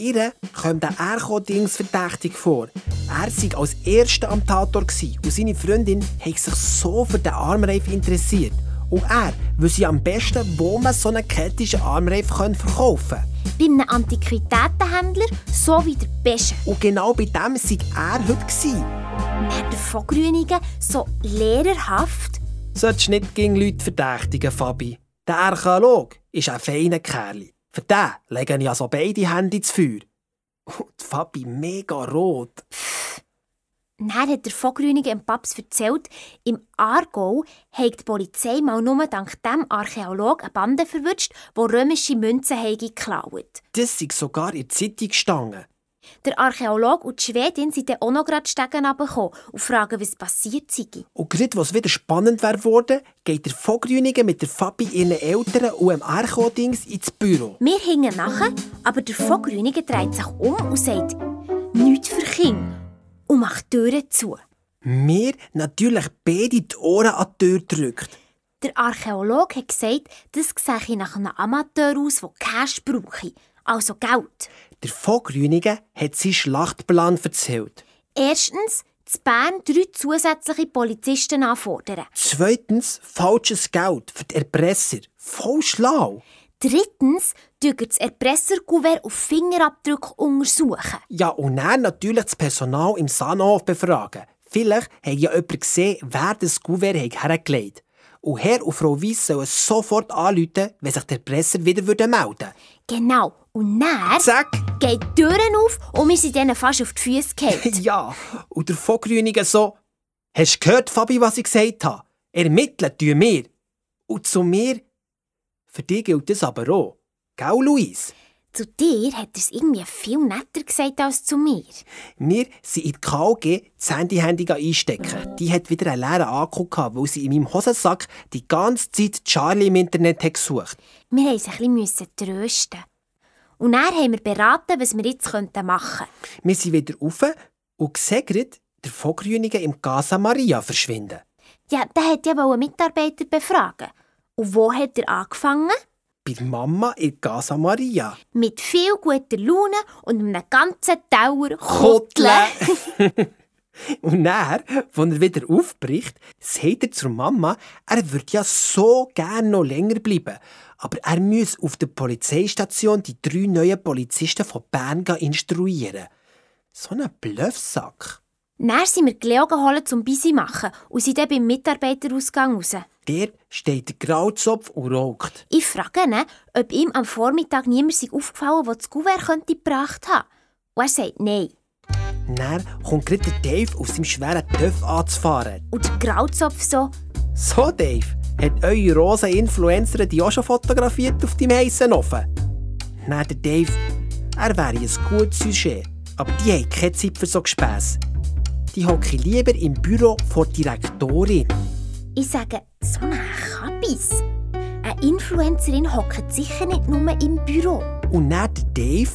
Ihr kommt der Erko-Dings verdächtig vor. Er war als Erster am Tator und seine Freundin hat sich so für den Armreif interessiert. Und er wüsste am besten, wo man so einen kettischen Armreif verkaufen kann. Bei einem Antiquitätenhändler so wie der Beste. Und genau bei dem war er heute. Dann der Vogrünigen so lehrerhaft. Solltest nicht gegen Leute verdächtigen, Fabi. Der Archäolog ist ein feiner Kerl. Für den legen ja so beide Hände ins Feuer. Und Fabi mega rot. Dann hat der Vogrünigen dem Paps erzählt, im Aargau hat die Polizei mal nur dank dem Archäolog eine Bande verwünscht, die römische Münzen geklaut. Das ist sogar in der Zeitung gestanden. Der Archäolog und die Schwedin sind dann auch noch gerade Stegen runtergekommen und fragen, was passiert sei. Und gerade was wieder spannend wäre worden, geht der Vogrünigen mit der Fabi ihren Eltern und dem Archo-Dings ins Büro. Wir hingen nachher, aber der Vogrünigen dreht sich um und sagt, nichts für Kinder und macht die Türen zu. Mir natürlich beide die Ohren an die Tür gedrückt. Der Archäolog hat gesagt, das sehe nach einem Amateur aus, der Cash brauche, also Geld. Der Vogrünigen hat seinen Schlachtplan erzählt. Erstens, zu Bern drei zusätzliche Polizisten anfordern. Zweitens, falsches Geld für die Erpresser. Voll schlau. Drittens, das Erpresserkuvert auf Fingerabdruck untersuchen. Ja, und dann natürlich das Personal im Sahnhof befragen. Vielleicht hat ja jemand gesehen, wer das Kuvert hat hergelegt hat. Und Herr und Frau Weiss sollen sofort anrufen, wenn sich der Presser wieder melden würde. Genau. Und dann Zack! geht die Türen auf und wir sind denen fast auf die Füße gefallen. <laughs> Ja, und der Vogrünigen so. Hast du gehört, Fabi, was ich gesagt habe? Ermitteln tun wir. Und zu mir? Für dich gilt das aber auch. Gell, Luis? Zu dir hat er es irgendwie viel netter gesagt als zu mir. Wir sind in die KG das Handy-Handy einstecken. Die hat wieder einen leeren Akku gehabt, weil sie in meinem Hosensack die ganze Zeit Charlie im Internet hat gesucht Wir mussten ein bisschen trösten. Und dann haben wir beraten, was wir jetzt machen könnten. Wir sind wieder rauf und sehen gerade, der Vogrünigen im Casa Maria verschwinden. Ja, der hat ja wohl einen Mitarbeiter befragen. Und wo hat er angefangen? Bei der Mama in Casa Maria. Mit viel guter Laune und einem ganzen Tauer Koteln. Koteln. <laughs> Und dann, als er wieder aufbricht, sagt er zur Mama, er würde ja so gerne noch länger bleiben. Aber er muss auf der Polizeistation die drei neuen Polizisten von Bern instruieren. So ein Bluffsack. Dann sind wir Leo geholt zum Bisi machen und sind dann beim Mitarbeiterausgang raus. Dort steht der Grauzopf und raucht. Ich frage ihn, ob ihm am Vormittag niemand sich aufgefallen der das Kuvert könnte gebracht haben. Und er sagt nein. Dann kommt gerade der Dave auf seinem schweren Töff anzufahren. Und der Grauzopf so, So, Dave, hat eure rosa Influencer die auch schon fotografiert auf deinem heissen Ofen? Nein, der Dave, er wäre ein gutes Sujet, aber die haben keine Zeit für so Gespäss. Die hocke lieber im Büro vor der Direktorin. ich sage, so eine Kabis. Eine Influencerin hockt sicher nicht nur im Büro. Und der Dave,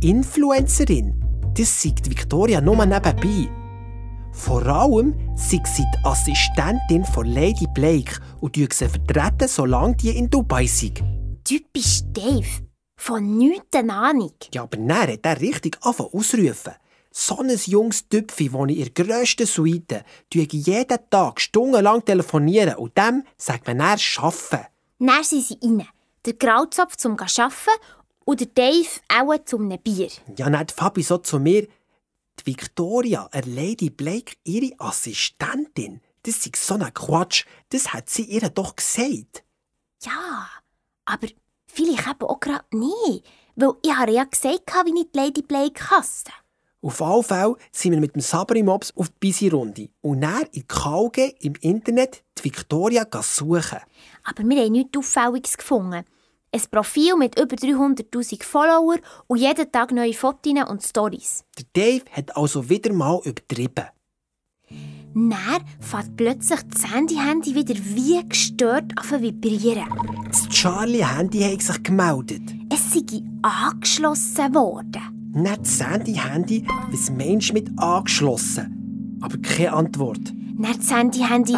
Influencerin, das sagt Victoria nur nebenbei. Vor allem sei sie die Assistentin von Lady Blake und tue sie vertreten, solange die in Dubai sind. Typisch Dave. Von nichts Ahnung. Ja, aber dann hat er richtig angefangen ausrufen. So ein junges Tüpfi, ich in der grössten Suite jeden Tag stundenlang telefonieren und dem sagt man dann arbeiten. Dann sind sie rein. Der Grauzopf zum Arbeiten und der Dave auch zum Bier. Ja, dann Fabi so zu mir, die Victoria, eine Lady Blake, ihre Assistentin, das ist so ein Quatsch, das hat sie ihr doch gesagt. Ja, aber vielleicht eben auch gerade nie, weil ich habe ja gesagt, wie ich die Lady Blake hasse. Auf alle Fälle sind wir mit dem Sabri Mobs auf die Bisi-Runde und dann in KG im Internet die Victoria suchen. Aber wir haben nichts Auffälliges gefunden. Ein Profil mit über 300'000 Follower und jeden Tag neue Fotos und Stories. Der Dave hat also wieder mal übertrieben. Dann fährt plötzlich das Handy-Handy wieder wie gestört an vibrieren. Das Charlie-Handy hat sich gemeldet. Es sei angeschlossen worden. Nicht das Handy-Handy, was Mensch mit angeschlossen. Aber keine Antwort. Dann das Handy-Handy.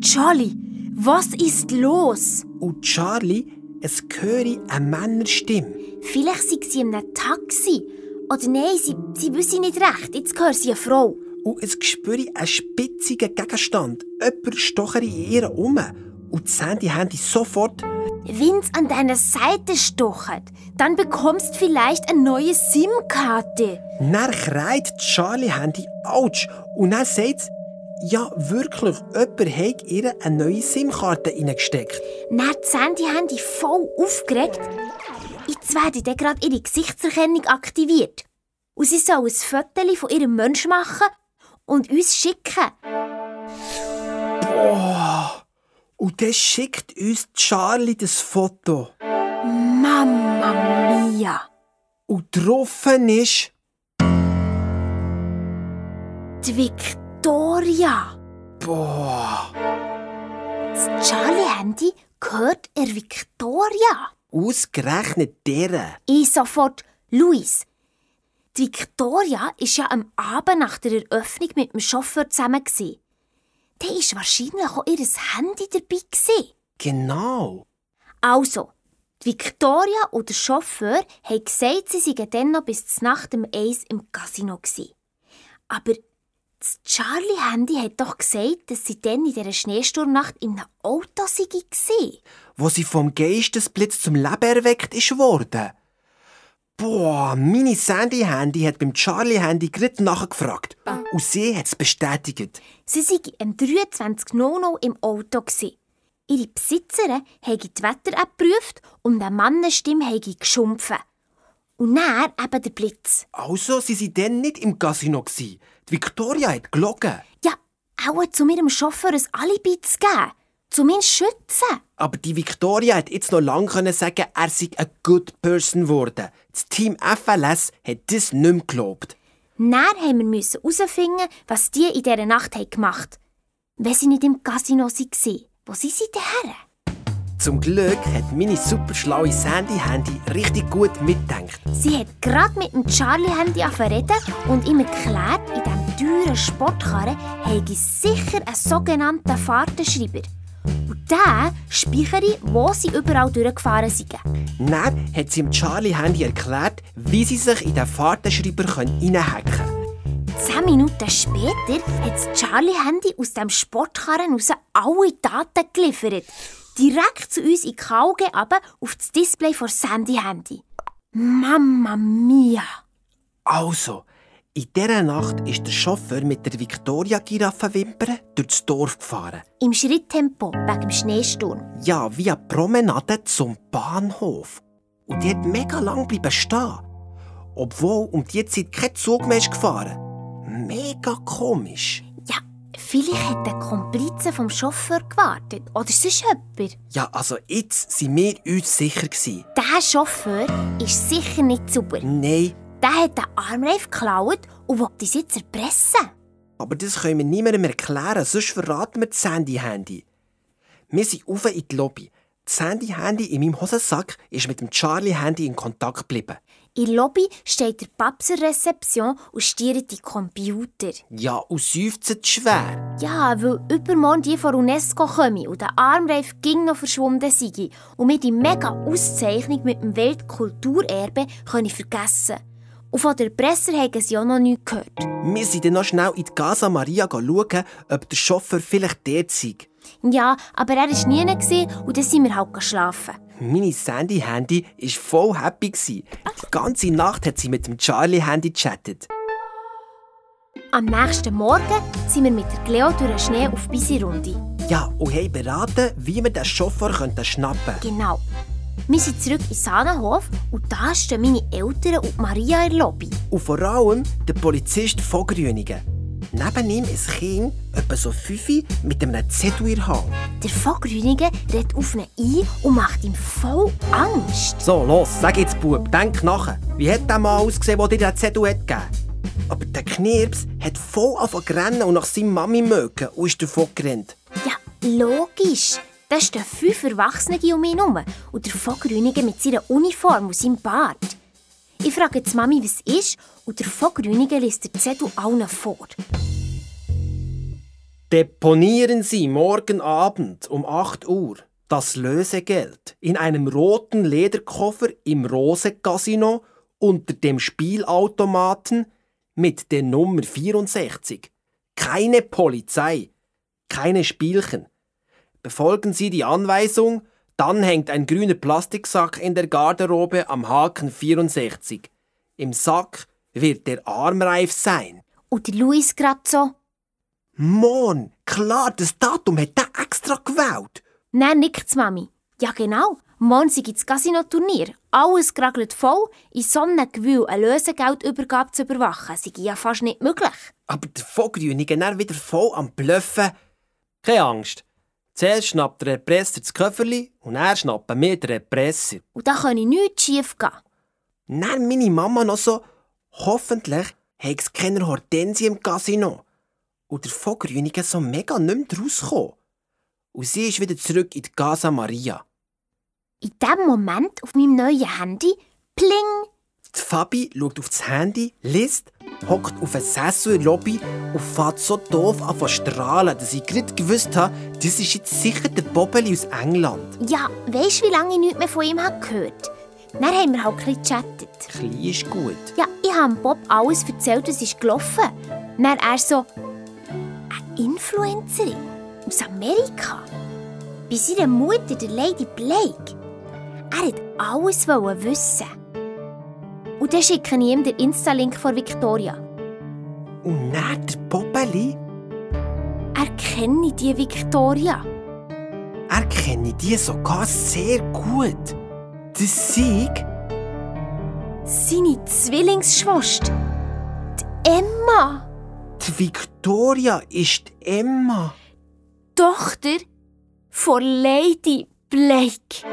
Charlie, was ist los? Und Charlie, es höre eine Männerstimme. Vielleicht sei sie in einem Taxi. Oder nein, sie, sie wissen nicht recht. Jetzt hört sie eine Frau und es spüre einen spitzigen Gegenstand. Jemand stochere in ihr um. Und das Handy haben sofort. Wenn es an deiner Seite stochert, dann bekommst vielleicht eine neue SIM-Karte. Dann kreit Charlie Handy Autsch und dann sagt ja, wirklich, jemand hat ihr eine neue SIM-Karte reingesteckt. Dann das Handy Handy voll aufgeregt. Jetzt werde dann gerade ihre Gesichtserkennung aktiviert. Und sie soll ein Foto von ihrem Mensch machen und uns schicken. Boah! Und dann schickt uns Charlie das Foto. Mamma mia! Und drauf ist. Die Victoria! Boah! Das Charlie-Handy gehört er Victoria. Ausgerechnet deren. Ich sofort, Luis, die Victoria war ja am Abend nach der Eröffnung mit dem Chauffeur zusammen. Da war wahrscheinlich auch ihr Handy dabei. Genau. Also, die Victoria und der Chauffeur haben gesagt, sie seien dann noch bis zur Nacht um eins im Casino. Aber das Charlie-Handy hat doch gesagt, dass sie dann in dieser Schneesturmnacht in einem Auto waren. Wo sie vom Geistesblitz zum Leben erweckt ist worden. Boah, meine Sandy-Handy hat beim Charlie-Handy gerade nachgefragt. Und sie hat es bestätigt. Sie sei am 23.00 im Auto. Ihre Besitzerin habe die Wetter-App geprüft und eine Mannenstimme habe geschumpfen. Und dann eben der Blitz. Also, sie waren dann nicht im Casino. Victoria hat gelogen. Ja, auch zu ihrem Chauffeur ein Alibi zu geben. Zumindest schützen. Aber die Victoria hat jetzt noch lange sagen, er sei ein good person geworden. Das Team FLS hat das nicht mehr geglaubt. Dann haben wir herausfinden, was die in dieser Nacht gemacht haben. Wenn sie nicht im Casino waren, wo sind sie denn her? Zum Glück hat meine super schlaue Sandy-Handy richtig gut mitgedacht. Sie hat gerade mit dem Charlie-Handy reden und ihm erklärt, in diesem teuren Sportkarren habe ich sicher einen sogenannten Fahrtenschreiber. Und der speichere, wo sie überall durchgefahren sind. Dann hat sie dem Charlie Handy erklärt, wie sie sich in den Fahrtenschreiber reinhacken können. Zehn Minuten später hat das Charlie Handy aus dem Sportkarren raus alle Daten geliefert. Direkt zu uns in KG aber auf das Display von Sandy Handy. Mamma mia! Also, in dieser Nacht ist der Chauffeur mit der Victoria-Giraffenwimper durchs Dorf gefahren. Im Schritttempo, wegen dem Schneesturm. Ja, wie eine Promenade zum Bahnhof. Und die hat mega lang bleiben stehen. Obwohl um die Zeit kein Zug mehr ist gefahren. Mega komisch. Ja, vielleicht hat der Komplize vom Chauffeur gewartet. Oder sonst jemand. Ja, also jetzt sind wir uns sicher. Gewesen. Der Chauffeur ist sicher nicht super. Nein, der hat den Armreif geklaut und will uns jetzt erpressen. Aber das können wir niemandem erklären, sonst verraten wir das Handy-Handy. Wir sind auf in die Lobby. Das Handy-Handy in meinem Hosensack ist mit dem Charlie-Handy in Kontakt geblieben. In der Lobby steht der Papser Rezeption und stiert die Computer. Ja, und seufzt schwer. Ja, weil übermorgen die von UNESCO kommen und der Armreif ging noch verschwunden sei und wir die mega Auszeichnung mit dem Weltkulturerbe können vergessen Und von der Presse haben sie auch noch nichts gehört. Wir sind dann noch schnell in die Casa Maria schauen, ob der Chauffeur vielleicht dort sei. Ja, aber er war nie und dann sind wir halt geschlafen. Meine Sandy-Handy war voll happy. Die ganze Nacht hat sie mit dem Charlie-Handy gechattet. Am nächsten Morgen sind wir mit der Cleo durch den Schnee auf Bisi-Runde. Ja, und haben beraten, wie wir den Chauffeur schnappen können. Genau. Wir sind zurück in Sahnenhof und da stehen meine Eltern und Maria in der Lobby. Und vor allem der Polizist von Grüningen. Neben ihm ein Kind, etwa so fünf, mit einem Zettel in der Hand. Der von Grüningen redet auf ihn ein und macht ihm voll Angst. So, los, sag jetzt, Bub, denk nachher. Wie hat der Mann ausgesehen, der dir den Zettel hat gegeben Aber der Knirps hat voll angefangen und nach seiner Mami mögen und ist davon gerannt. Ja, logisch. Da stehen fünf Erwachsene um ihn herum und der von Grüningen mit seiner Uniform und seinem Bart. Ich frage die Mami, was ist, und der von Grüningen liest den Zettel allen vor. Deponieren Sie morgen Abend um 8 Uhr das Lösegeld in einem roten Lederkoffer im Rose Casino unter dem Spielautomaten mit der Nummer 64. Keine Polizei, keine Spielchen. Befolgen Sie die Anweisung, dann hängt ein grüner Plastiksack in der Garderobe am Haken 64. Im Sack wird der Armreif sein. Und der Luis grad so? Mon, klar, das Datum hat er extra gewählt. Nein, nickt's, Mami. Ja, genau. Morgen sei das Casino-Turnier. Alles geragelt voll. In Sonnengewühl eine Lösegeldübergabe zu überwachen, sei ja fast nicht möglich. Aber der Vogelgrünige ist wieder voll am Blöffen. Keine Angst. Zuerst schnappt der Represser das Köfferli und er schnappt mir den Represser. Und da kann ich nichts schief gehen. Dann meine Mama noch so, hoffentlich hat es keine Hortensie im Casino. Und der Vogelgrünige so mega nicht mehr rausgekommen. Und sie ist wieder zurück in die Casa Maria. In dem Moment auf meinem neuen Handy, pling! Die Fabi schaut auf das Handy, liest hockt auf einem Sessel in der Lobby und fährt so doof an zu strahlen, dass ich gerade gewusst habe, das ist jetzt sicher der Bobbeli aus England. Ja, weisst du, wie lange ich nichts mehr von ihm habe gehört Dann haben wir halt ein bisschen gechattet. Klein ist gut. Ja, ich habe Bob alles erzählt, was ist gelaufen. Dann er so, eine Influencerin aus Amerika. Bei seiner Mutter, der Lady Blake. Er wollte alles wissen. Und dann schicke ich ihm den Insta-Link von Victoria. Und dann der Popeli? Er kenne die Victoria. Er kenne die sogar sehr gut. Das Sieg? Seine Zwillingsschwester. Die Emma. Die Victoria ist die Emma. Tochter von Lady Blake.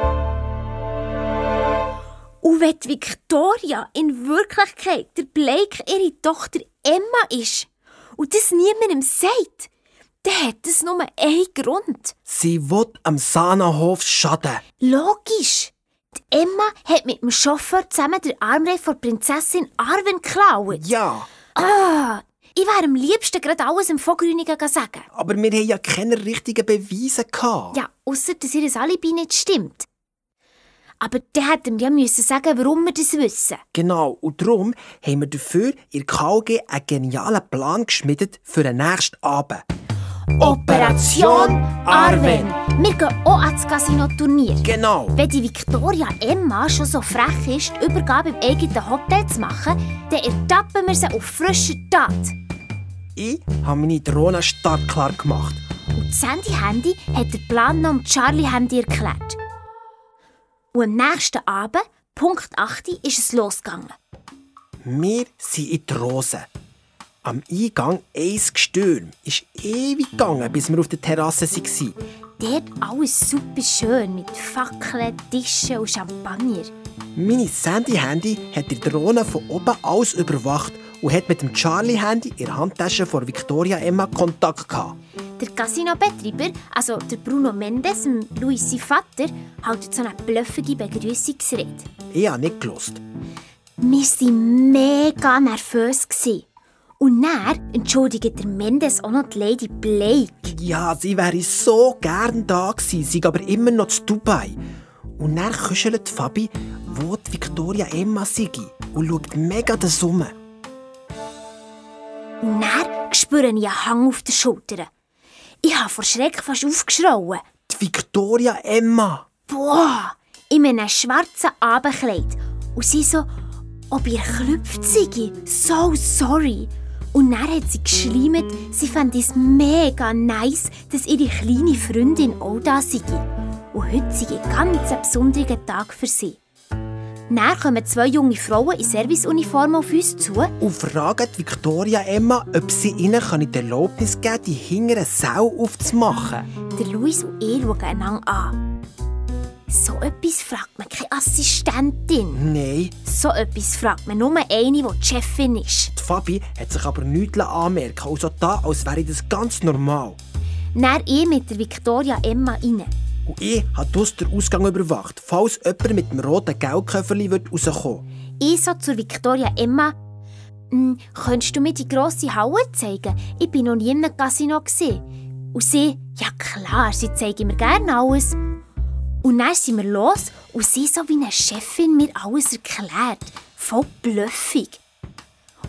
Und wenn Victoria in Wirklichkeit der Blake ihre Tochter Emma ist und das niemandem sagt, dann hat das nur einen Grund. Sie will am Sanahof schaden. Logisch. Die Emma hat mit dem Chauffeur zusammen den Armreif von Prinzessin Arwen geklaut. Ja. Ah, ich wäre am liebsten gerade alles im Vogrünigen sagen. Aber wir haben ja keine richtigen Beweise gehabt. Ja, außer dass ihr Alibi nicht stimmt. Aber dann hätten wir ja müssen sagen, warum wir das wissen. Genau, und darum haben wir dafür in KG einen genialen Plan geschmiedet für den nächsten Abend. Operation Arwen. Wir gehen auch ans Casino-Turnier. Genau. Wenn die Victoria Emma schon so frech ist, die Übergabe im eigenen Hotel zu machen, dann ertappen wir sie auf frischer Tat. Ich habe meine Drohne stark klar gemacht. Und Sandy Handy hat den Plan noch um Charlie Handy erklärt. Und am nächsten Abend, Punkt 8, ist es losgegangen. Wir sind in die Rose. Am Eingang ein Gestürm. ist ewig gegangen, bis wir auf der Terrasse waren. Dort alles super schön mit Fackeln, Tischen und Champagner. Meine Sandy-Handy hat die Drohne von oben aus überwacht und hat mit dem Charlie-Handy in der Handtasche von Victoria Emma Kontakt gehabt. Der Casino-Betreiber, also der Bruno Mendes, Luis sein Vater, hält so eine blöffige Begrüßungsrede. Ich habe nicht gelost. Wir waren mega nervös. Und dann entschuldigt der Mendes auch noch die Lady Blake. Ja, sie wäre so gern da gewesen, sie aber immer noch zu Dubai. Und dann kuschelt Fabi, wo die Victoria Emma sei und schaut mega den Summe. Und dann spüre ich einen Hang auf den Schultern. Ich habe vor Schreck fast aufgeschrauen. Die Victoria Emma. Boah, in einem schwarzen Abendkleid. Und sie so, ob ihr klüpft sei. So sorry. Und dann hat sie geschleimt, sie fand es mega nice, dass ihre kleine Freundin auch da sei. Und heute sei ein ganz besonderer Tag für sie. Dann kommen zwei junge Frauen in Serviceuniform auf uns zu. Und fragen Victoria Emma, ob sie ihnen die Erlaubnis geben kann, die hinteren Sau aufzumachen. Der Luis und ich schauen einander an. So etwas fragt man keine Assistentin. Nein, So etwas fragt man nur eine, die die Chefin ist. die Fabi hat sich aber nichts anmerken also da, als wäre das ganz normal. Dann ich mit der Victoria Emma rein. Und ich habe dus den Ausgang überwacht, falls jemand mit dem roten Geldköfferli rauskommen Ich so zur Victoria Emma. «Hm, könntest du mir die grosse Halle zeigen? Ich bin noch nie in einem Casino. Und sie, ja klar, sie zeigen mir gerne alles. Und dann sind wir los und sie so wie eine Chefin mir alles erklärt. Voll bluffig.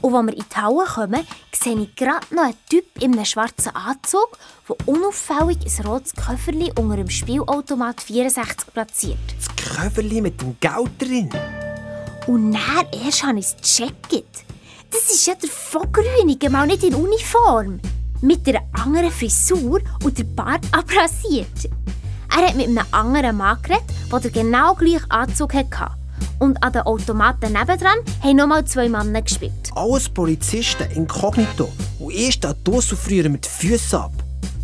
Und als wir in die Halle kommen, sehe ich gerade noch einen Typ in einem schwarzen Anzug, der unauffällig ein rotes Köfferli unter dem Spielautomat 64 platziert. Das Köfferli mit dem Geld drin. Und dann erst habe ich es gecheckt. Das ist ja der Vogrünige, mal nicht in Uniform. Mit einer anderen Frisur und der Bart <laughs> abrasiert. Er hat mit einem anderen Mann geredet, der den genau gleichen Anzug hatte. Und an den Automaten nebendran haben nochmal zwei Männer gespielt. Alles Polizisten inkognito. Und ich stehe draussen und friere mit Füßen ab.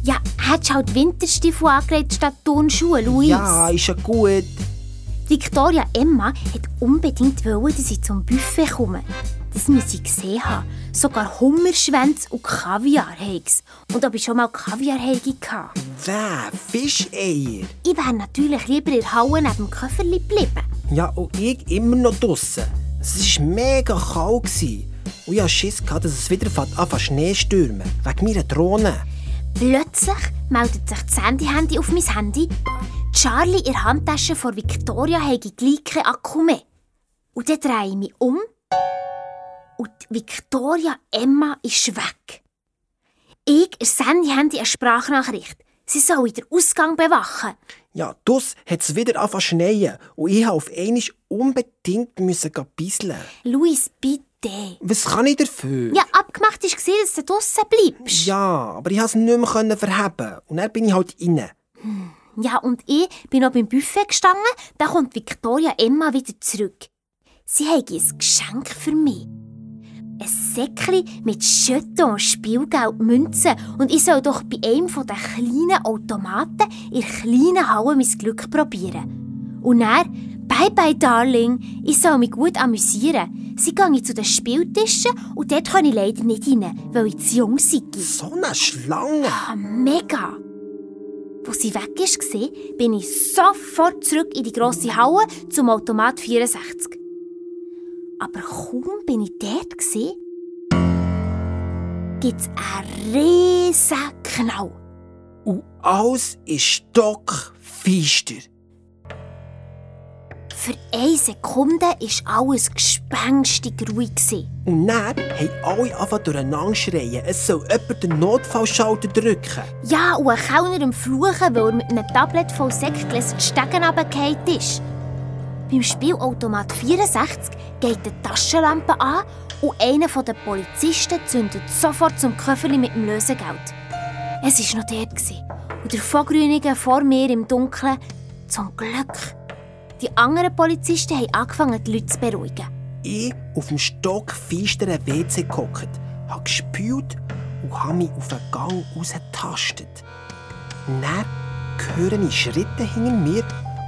Ja, hättest du halt Winterstiefel angelegt statt Turnschuhe, Luis. Ja, ist ja gut. Victoria Emma hat unbedingt wollen, dass ich zum Buffet komme. Das müsse ich gesehen haben. Sogar Hummerschwänze und Kaviar heigs. Und ob ich schon mal Kaviar hatte. Wer? Fischeier? Ich wäre natürlich lieber in der Halle neben dem Köfferli geblieben. Ja, und ich immer noch draussen. Es war mega kalt. Und ich hatte Schiss, gehabt, dass es wieder anfängt Schnee stürmen. Wegen meiner Drohne. Plötzlich meldet sich das Handy-Handy auf mein Handy. Charlie in der Handtasche von Victoria habe gleich keinen Akku mehr. Und dann drehe ich mich um. Und Victoria Emma ist weg. Ich sende Handy eine Sprachnachricht. Sie soll den Ausgang bewachen. Ja, dus hat es wieder angefangen zu schneien. Und ich musste auf einmal unbedingt müssen bisseln. Luis, bitte. Was kann ich dafür? Ja, abgemacht war, dass du draussen bleibst. Ja, aber ich konnte es nicht mehr verheben. Und dann bin ich halt rein. Ja, und ich bin noch beim Buffet gestanden, da kommt Victoria Emma wieder zurück. Sie hat ein Geschenk für mich. Ein Säckchen mit Jeton, Spielgeld, Münzen und ich soll doch bei einem der kleinen Automaten in der kleinen Halle mein Glück probieren. Und er, bye bye Darling, ich soll mich gut amüsieren. Sie gehen zu den Spieltischen und dort kann ich leider nicht rein, weil ich zu jung sei. So eine Schlange. Ah, mega! Als sie weg war, bin ich sofort zurück in die grosse Halle zum Automat 64. Aber kaum bin ich dort, gibt es einen riesen Knall. Und alles ist stockfeister. Für eine Sekunde war alles gespenstig ruhig. Und dann haben alle angefangen durcheinander schreien. Es soll jemand den Notfallschalter drücken. Ja, und ein Kellner am Fluchen, weil er mit einem Tablet voll Sektgläser die Stegen runtergefallen ist. Beim Spielautomat 64 geht die Taschenlampe an und einer der Polizisten zündet sofort zum Köfferli mit dem Lösegeld. Es war noch dort. Und der Vogrünige vor mir im Dunkeln. Zum Glück. Die anderen Polizisten haben angefangen, die Leute zu beruhigen. Ich auf dem stockfeisteren WC gehockt, habe gespült und habe mich auf den Gang rausgetastet. Dann höre ich Schritte hinter mir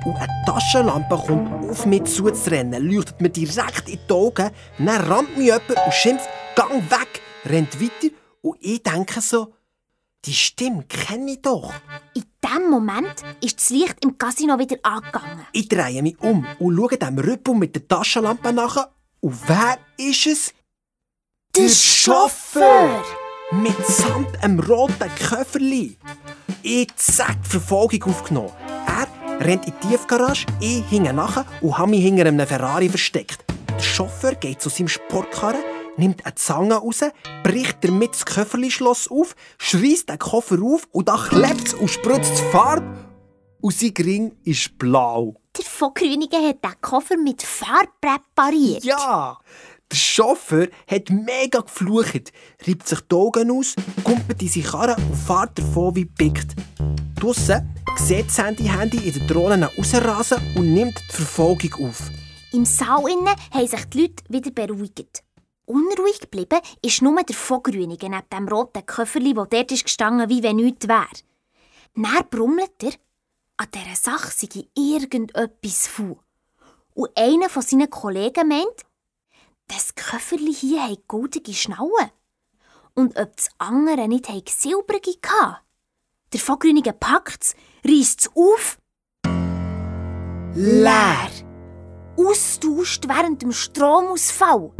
und eine Taschenlampe kommt auf mich zuzurennen, leuchtet mir direkt in die Augen, dann rammt mich jemand und schimpft «Gang weg!», rennt weiter und ich denke so «Die Stimme kenne ich doch!» In diesem Moment ist das Licht im Casino wieder angegangen. Ich drehe mich um und schaue dem Rüppel mit der Taschenlampe nach. Und wer ist es? Der Chauffeur! Mit samt einem roten Köfferli. Ich zack die Verfolgung aufgenommen. Er rennt in die Tiefgarage, ich hinge nachher und habe mich hinter einem Ferrari versteckt. Der Chauffeur geht zu seinem Sportkarren, nimmt eine Zange raus, bricht damit das Köfferlischloss auf, schreist den Koffer auf und dann klebt und spritzt Farbe. Und sein Ring ist blau. Der von Grünigen hat den Koffer mit Farbe präpariert. Ja! Der Chauffeur hat mega geflucht, reibt sich die Augen aus, kumpelt in seine Karre und fährt davon wie pickt. Draussen sieht Sandy Handy in den Drohnen rausrasen und nimmt die Verfolgung auf. Im Saal innen haben sich die Leute wieder beruhigt. Unruhig geblieben ist nur der Vogrünige neben dem roten Köfferli, der dort ist gestanden, wie wenn nichts wäre. Dann brummelt er, an dieser Sache sei irgendetwas faul. Und einer von seinen Kollegen meint, das Köfferli hier hat goldige Schnauen. Und ob das andere nicht hat silbrige hatte. Der Vogrünige reißt es auf. Leer. Austauscht während dem Stromausfall.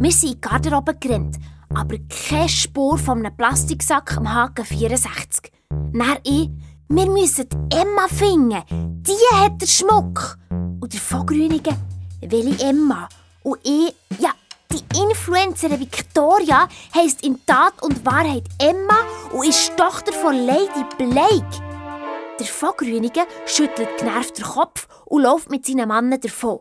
Wir sind in die Garderobe gerannt, aber keine Spur von einem Plastiksack am Haken 64. Dann ich, wir müssen Emma finden. Die hat den Schmuck. Und der Vogrünige, welche Emma? Und ich, ja, die Influencerin Victoria heisst in Tat und Wahrheit Emma und ist Tochter von Lady Blake. Der Vogrünige schüttelt genervt den Kopf und läuft mit seinen Mannen davon.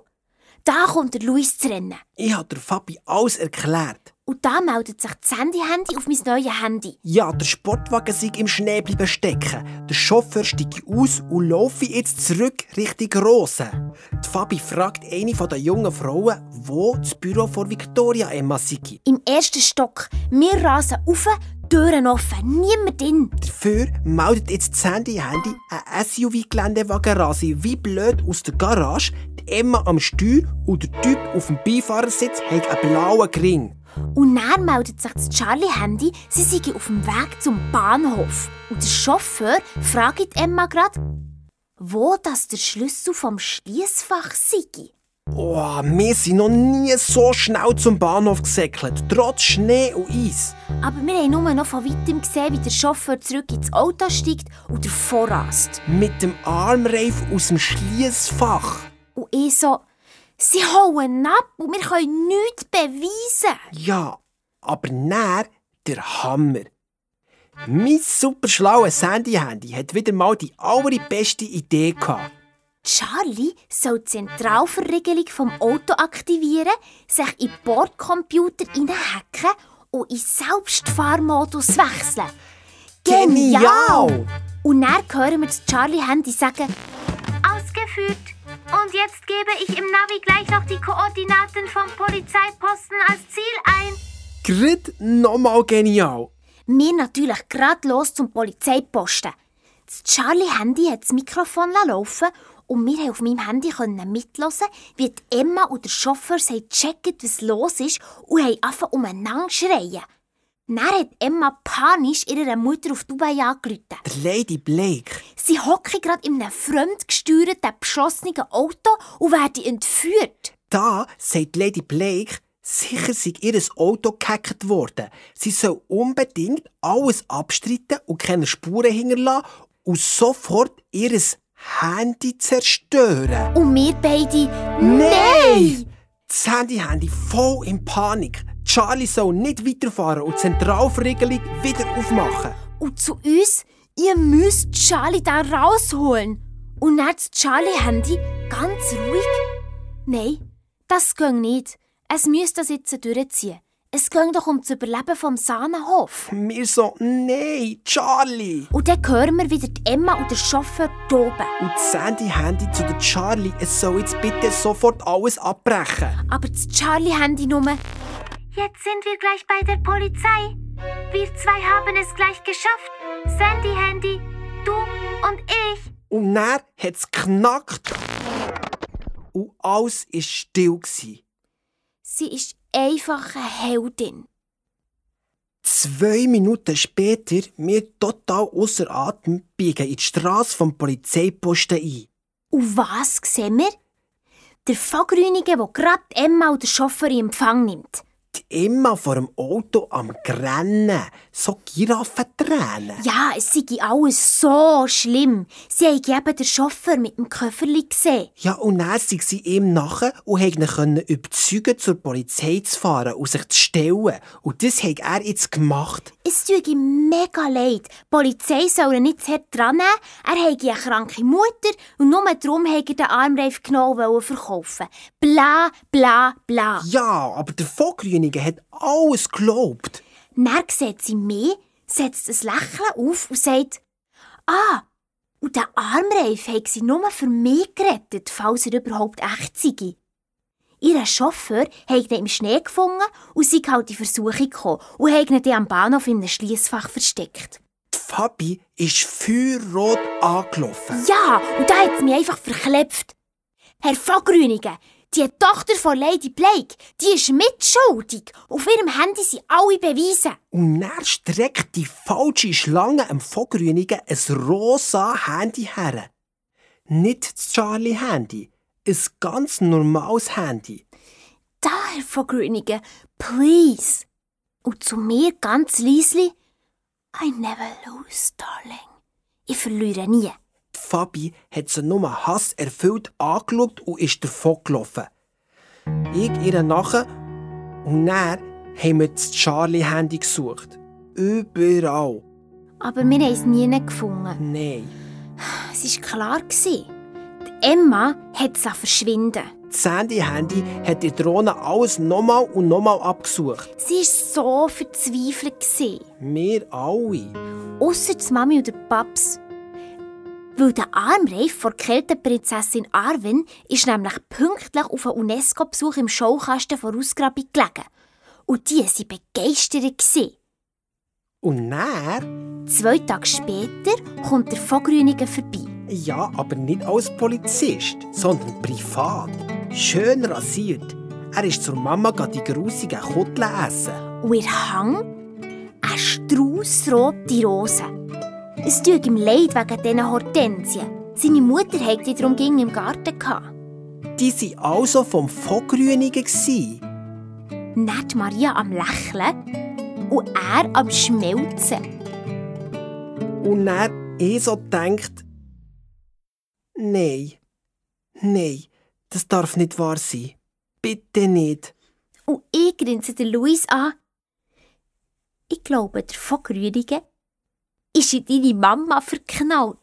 Da kommt der Luis zu rennen. Ich habe der Fabi alles erklärt. Und da meldet sich das Handy-Handy auf mein neues Handy. Ja, der Sportwagen sei im Schnee bleiben stecken. Der Chauffeur steige aus und laufe jetzt zurück Richtung Rose. Die Fabi fragt eine der jungen Frauen, wo das Büro von Victoria Emma sei. Im ersten Stock. Wir rasen rauf, Türen offen, niemand drin. Dafür meldet jetzt das Handy-Handy ein SUV-Geländewagen wie blöd aus der Garage, die Emma am Steuer und der Typ auf dem Beifahrersitz hat einen blauen Ring. Und dann meldet sich das Charlie-Handy, sie sei auf dem Weg zum Bahnhof. Und der Chauffeur fragt Emma grad, wo das der Schlüssel vom Schließfach sei. Oh, wir sind noch nie so schnell zum Bahnhof gesäckelt, trotz Schnee und Eis. Aber wir haben nur noch von weitem gesehen, wie der Chauffeur zurück ins Auto steigt und davor rast. Mit dem Armreif aus dem Schließfach. Und ich so, sie hauen ab und wir können nichts beweisen. Ja, aber näher der Hammer. Mein super schlaues Sandy-Handy hat wieder mal die allerbeste Idee gehabt. Charlie soll die Zentralverriegelung vom Auto aktivieren, sich in den Bordcomputer hineinhacken und in Selbstfahrmodus wechseln. Genial! Und dann hören wir das Charlie-Handy sagen, Ausgeführt. Und jetzt gebe ich im Navi gleich noch die Koordinaten vom Polizeiposten als Ziel ein. Grid nochmal genial. wir natürlich gerade los zum Polizeiposten. Das Charlie-Handy hat das Mikrofon laufen und wir haben auf meinem Handy mithören, wie Emma und der Chauffeur checken, was los ist und haben angefangen umeinander zu schreien. Dann hat Emma panisch ihrer Mutter auf Dubai angerufen. Der Lady Blake. Sie hocke gerade in einem fremdgesteuerten, beschlossenen Auto und werden entführt. Da sagt Lady Blake, sicher sei ihr Auto gehackt worden. Sie soll unbedingt alles abstreiten und keine Spuren hinterlassen und sofort ihr Handy zerstören. Und wir beide, Nein! Das Handy-Handy voll in Panik. Charlie soll nicht weiterfahren und die Zentralverriegelung wieder aufmachen. Und zu uns, ihr müsst Charlie da rausholen. Und dann das Charlie-Handy ganz ruhig. Nein, das geht nicht. Es müsste das jetzt durchziehen. Es geht doch um das Überleben vom Sahnenhof. Wir so, nein, Charlie. Und dann hören wir wieder die Emma und der Chauffeur toben. Und das Sandy-Handy zu der Charlie, es soll jetzt bitte sofort alles abbrechen. Aber das Charlie-Handy nur... Jetzt sind wir gleich bei der Polizei. Wir zwei haben es gleich geschafft. Sandy Handy, du und ich. Und dann hat es knackt. Und alles war still. Sie ist einfach eine Heldin. Zwei Minuten später, wir total außer Atem, biegen in die Straße vom Polizeiposten ein. Und was sehen wir? Der Fahrgrünige, der gerade Emma und der Chauffeur in Empfang nimmt. Emma vor dem Auto am Grennen. So Giraffentränen. Ja, es sei alles so schlimm. Sie haben eben den Chauffeur mit dem Köfferli gesehen. Ja, und dann sind sie ihm nachher und konnten ihn überzeugen, zur Polizei zu fahren und sich zu stellen. Und das hat er jetzt gemacht. Es tut ihm mega leid. Die Polizei soll ihn nicht zu hart dran nehmen. Er habe eine kranke Mutter und nur darum hat er den Armreif genommen verkaufen. Bla, bla, bla. Ja, aber der Vogrünige hat alles geglaubt. Dann sieht sie mich, setzt ein Lächeln auf und sagt, ah, und der Armreif hat sie nur für mich gerettet, falls er überhaupt echt sei. Ihr Chauffeur hat ihn im Schnee gefunden und sie halt Versuchung gekommen und hat ihn dann am Bahnhof in einem Schliessfach versteckt. Die Fabi ist feuerrot angelaufen. Ja, und da hat sie mich einfach verklebt. Herr Vogrünigen, die Tochter von Lady Blake, die ist mitschuldig. Auf ihrem Handy sind alle Beweise. Und dann streckt die falsche Schlange am Vogrünigen ein rosa Handy her. Nicht das Charlie-Handy, ein ganz normales Handy. Da, Herr Vogrünigen, please. Und zu mir ganz leisli, I never lose, darling. Ich verliere nie. Fabi hat sie nur hasserfüllt angeschaut und ist davon gelaufen. Ich ihr nachher und dann haben wir das Charlie-Handy gesucht. Überall. Aber wir haben es nie gefunden. Nein. Es war klar. Die Emma hat es verschwinden. Das Sandy-Handy hat die Drohne alles nochmal und nochmal abgesucht. Sie war so verzweifelt. Wir alle. Ausser die Mami und der Paps. Weil der Armreif von der Kälteprinzessin Arwen ist nämlich pünktlich auf einen UNESCO-Besuch im Schaukasten von Ausgrabung gelegen. Und die waren begeistert. Und dann? Zwei Tage später kommt der Vogrünigen vorbei. Ja, aber nicht als Polizist, sondern privat. Schön rasiert. Er ist zur Mama die grusigen Kutteln essen. Und ihr Hang? Eine straussrote Rose. Es tut ihm leid wegen diesen Hortensien. Seine Mutter hatte die darum ging im Garten. gehabt. Die waren also vom Vogrünigen. gsi. Nicht Maria am Lächeln und er am Schmelzen. Und dann eh so denkt, nein, nein, das darf nicht wahr sein. Bitte nicht. Und ich grinse den Luis an. Ich glaube, der Vogrüdige ist in deine Mama verknallt.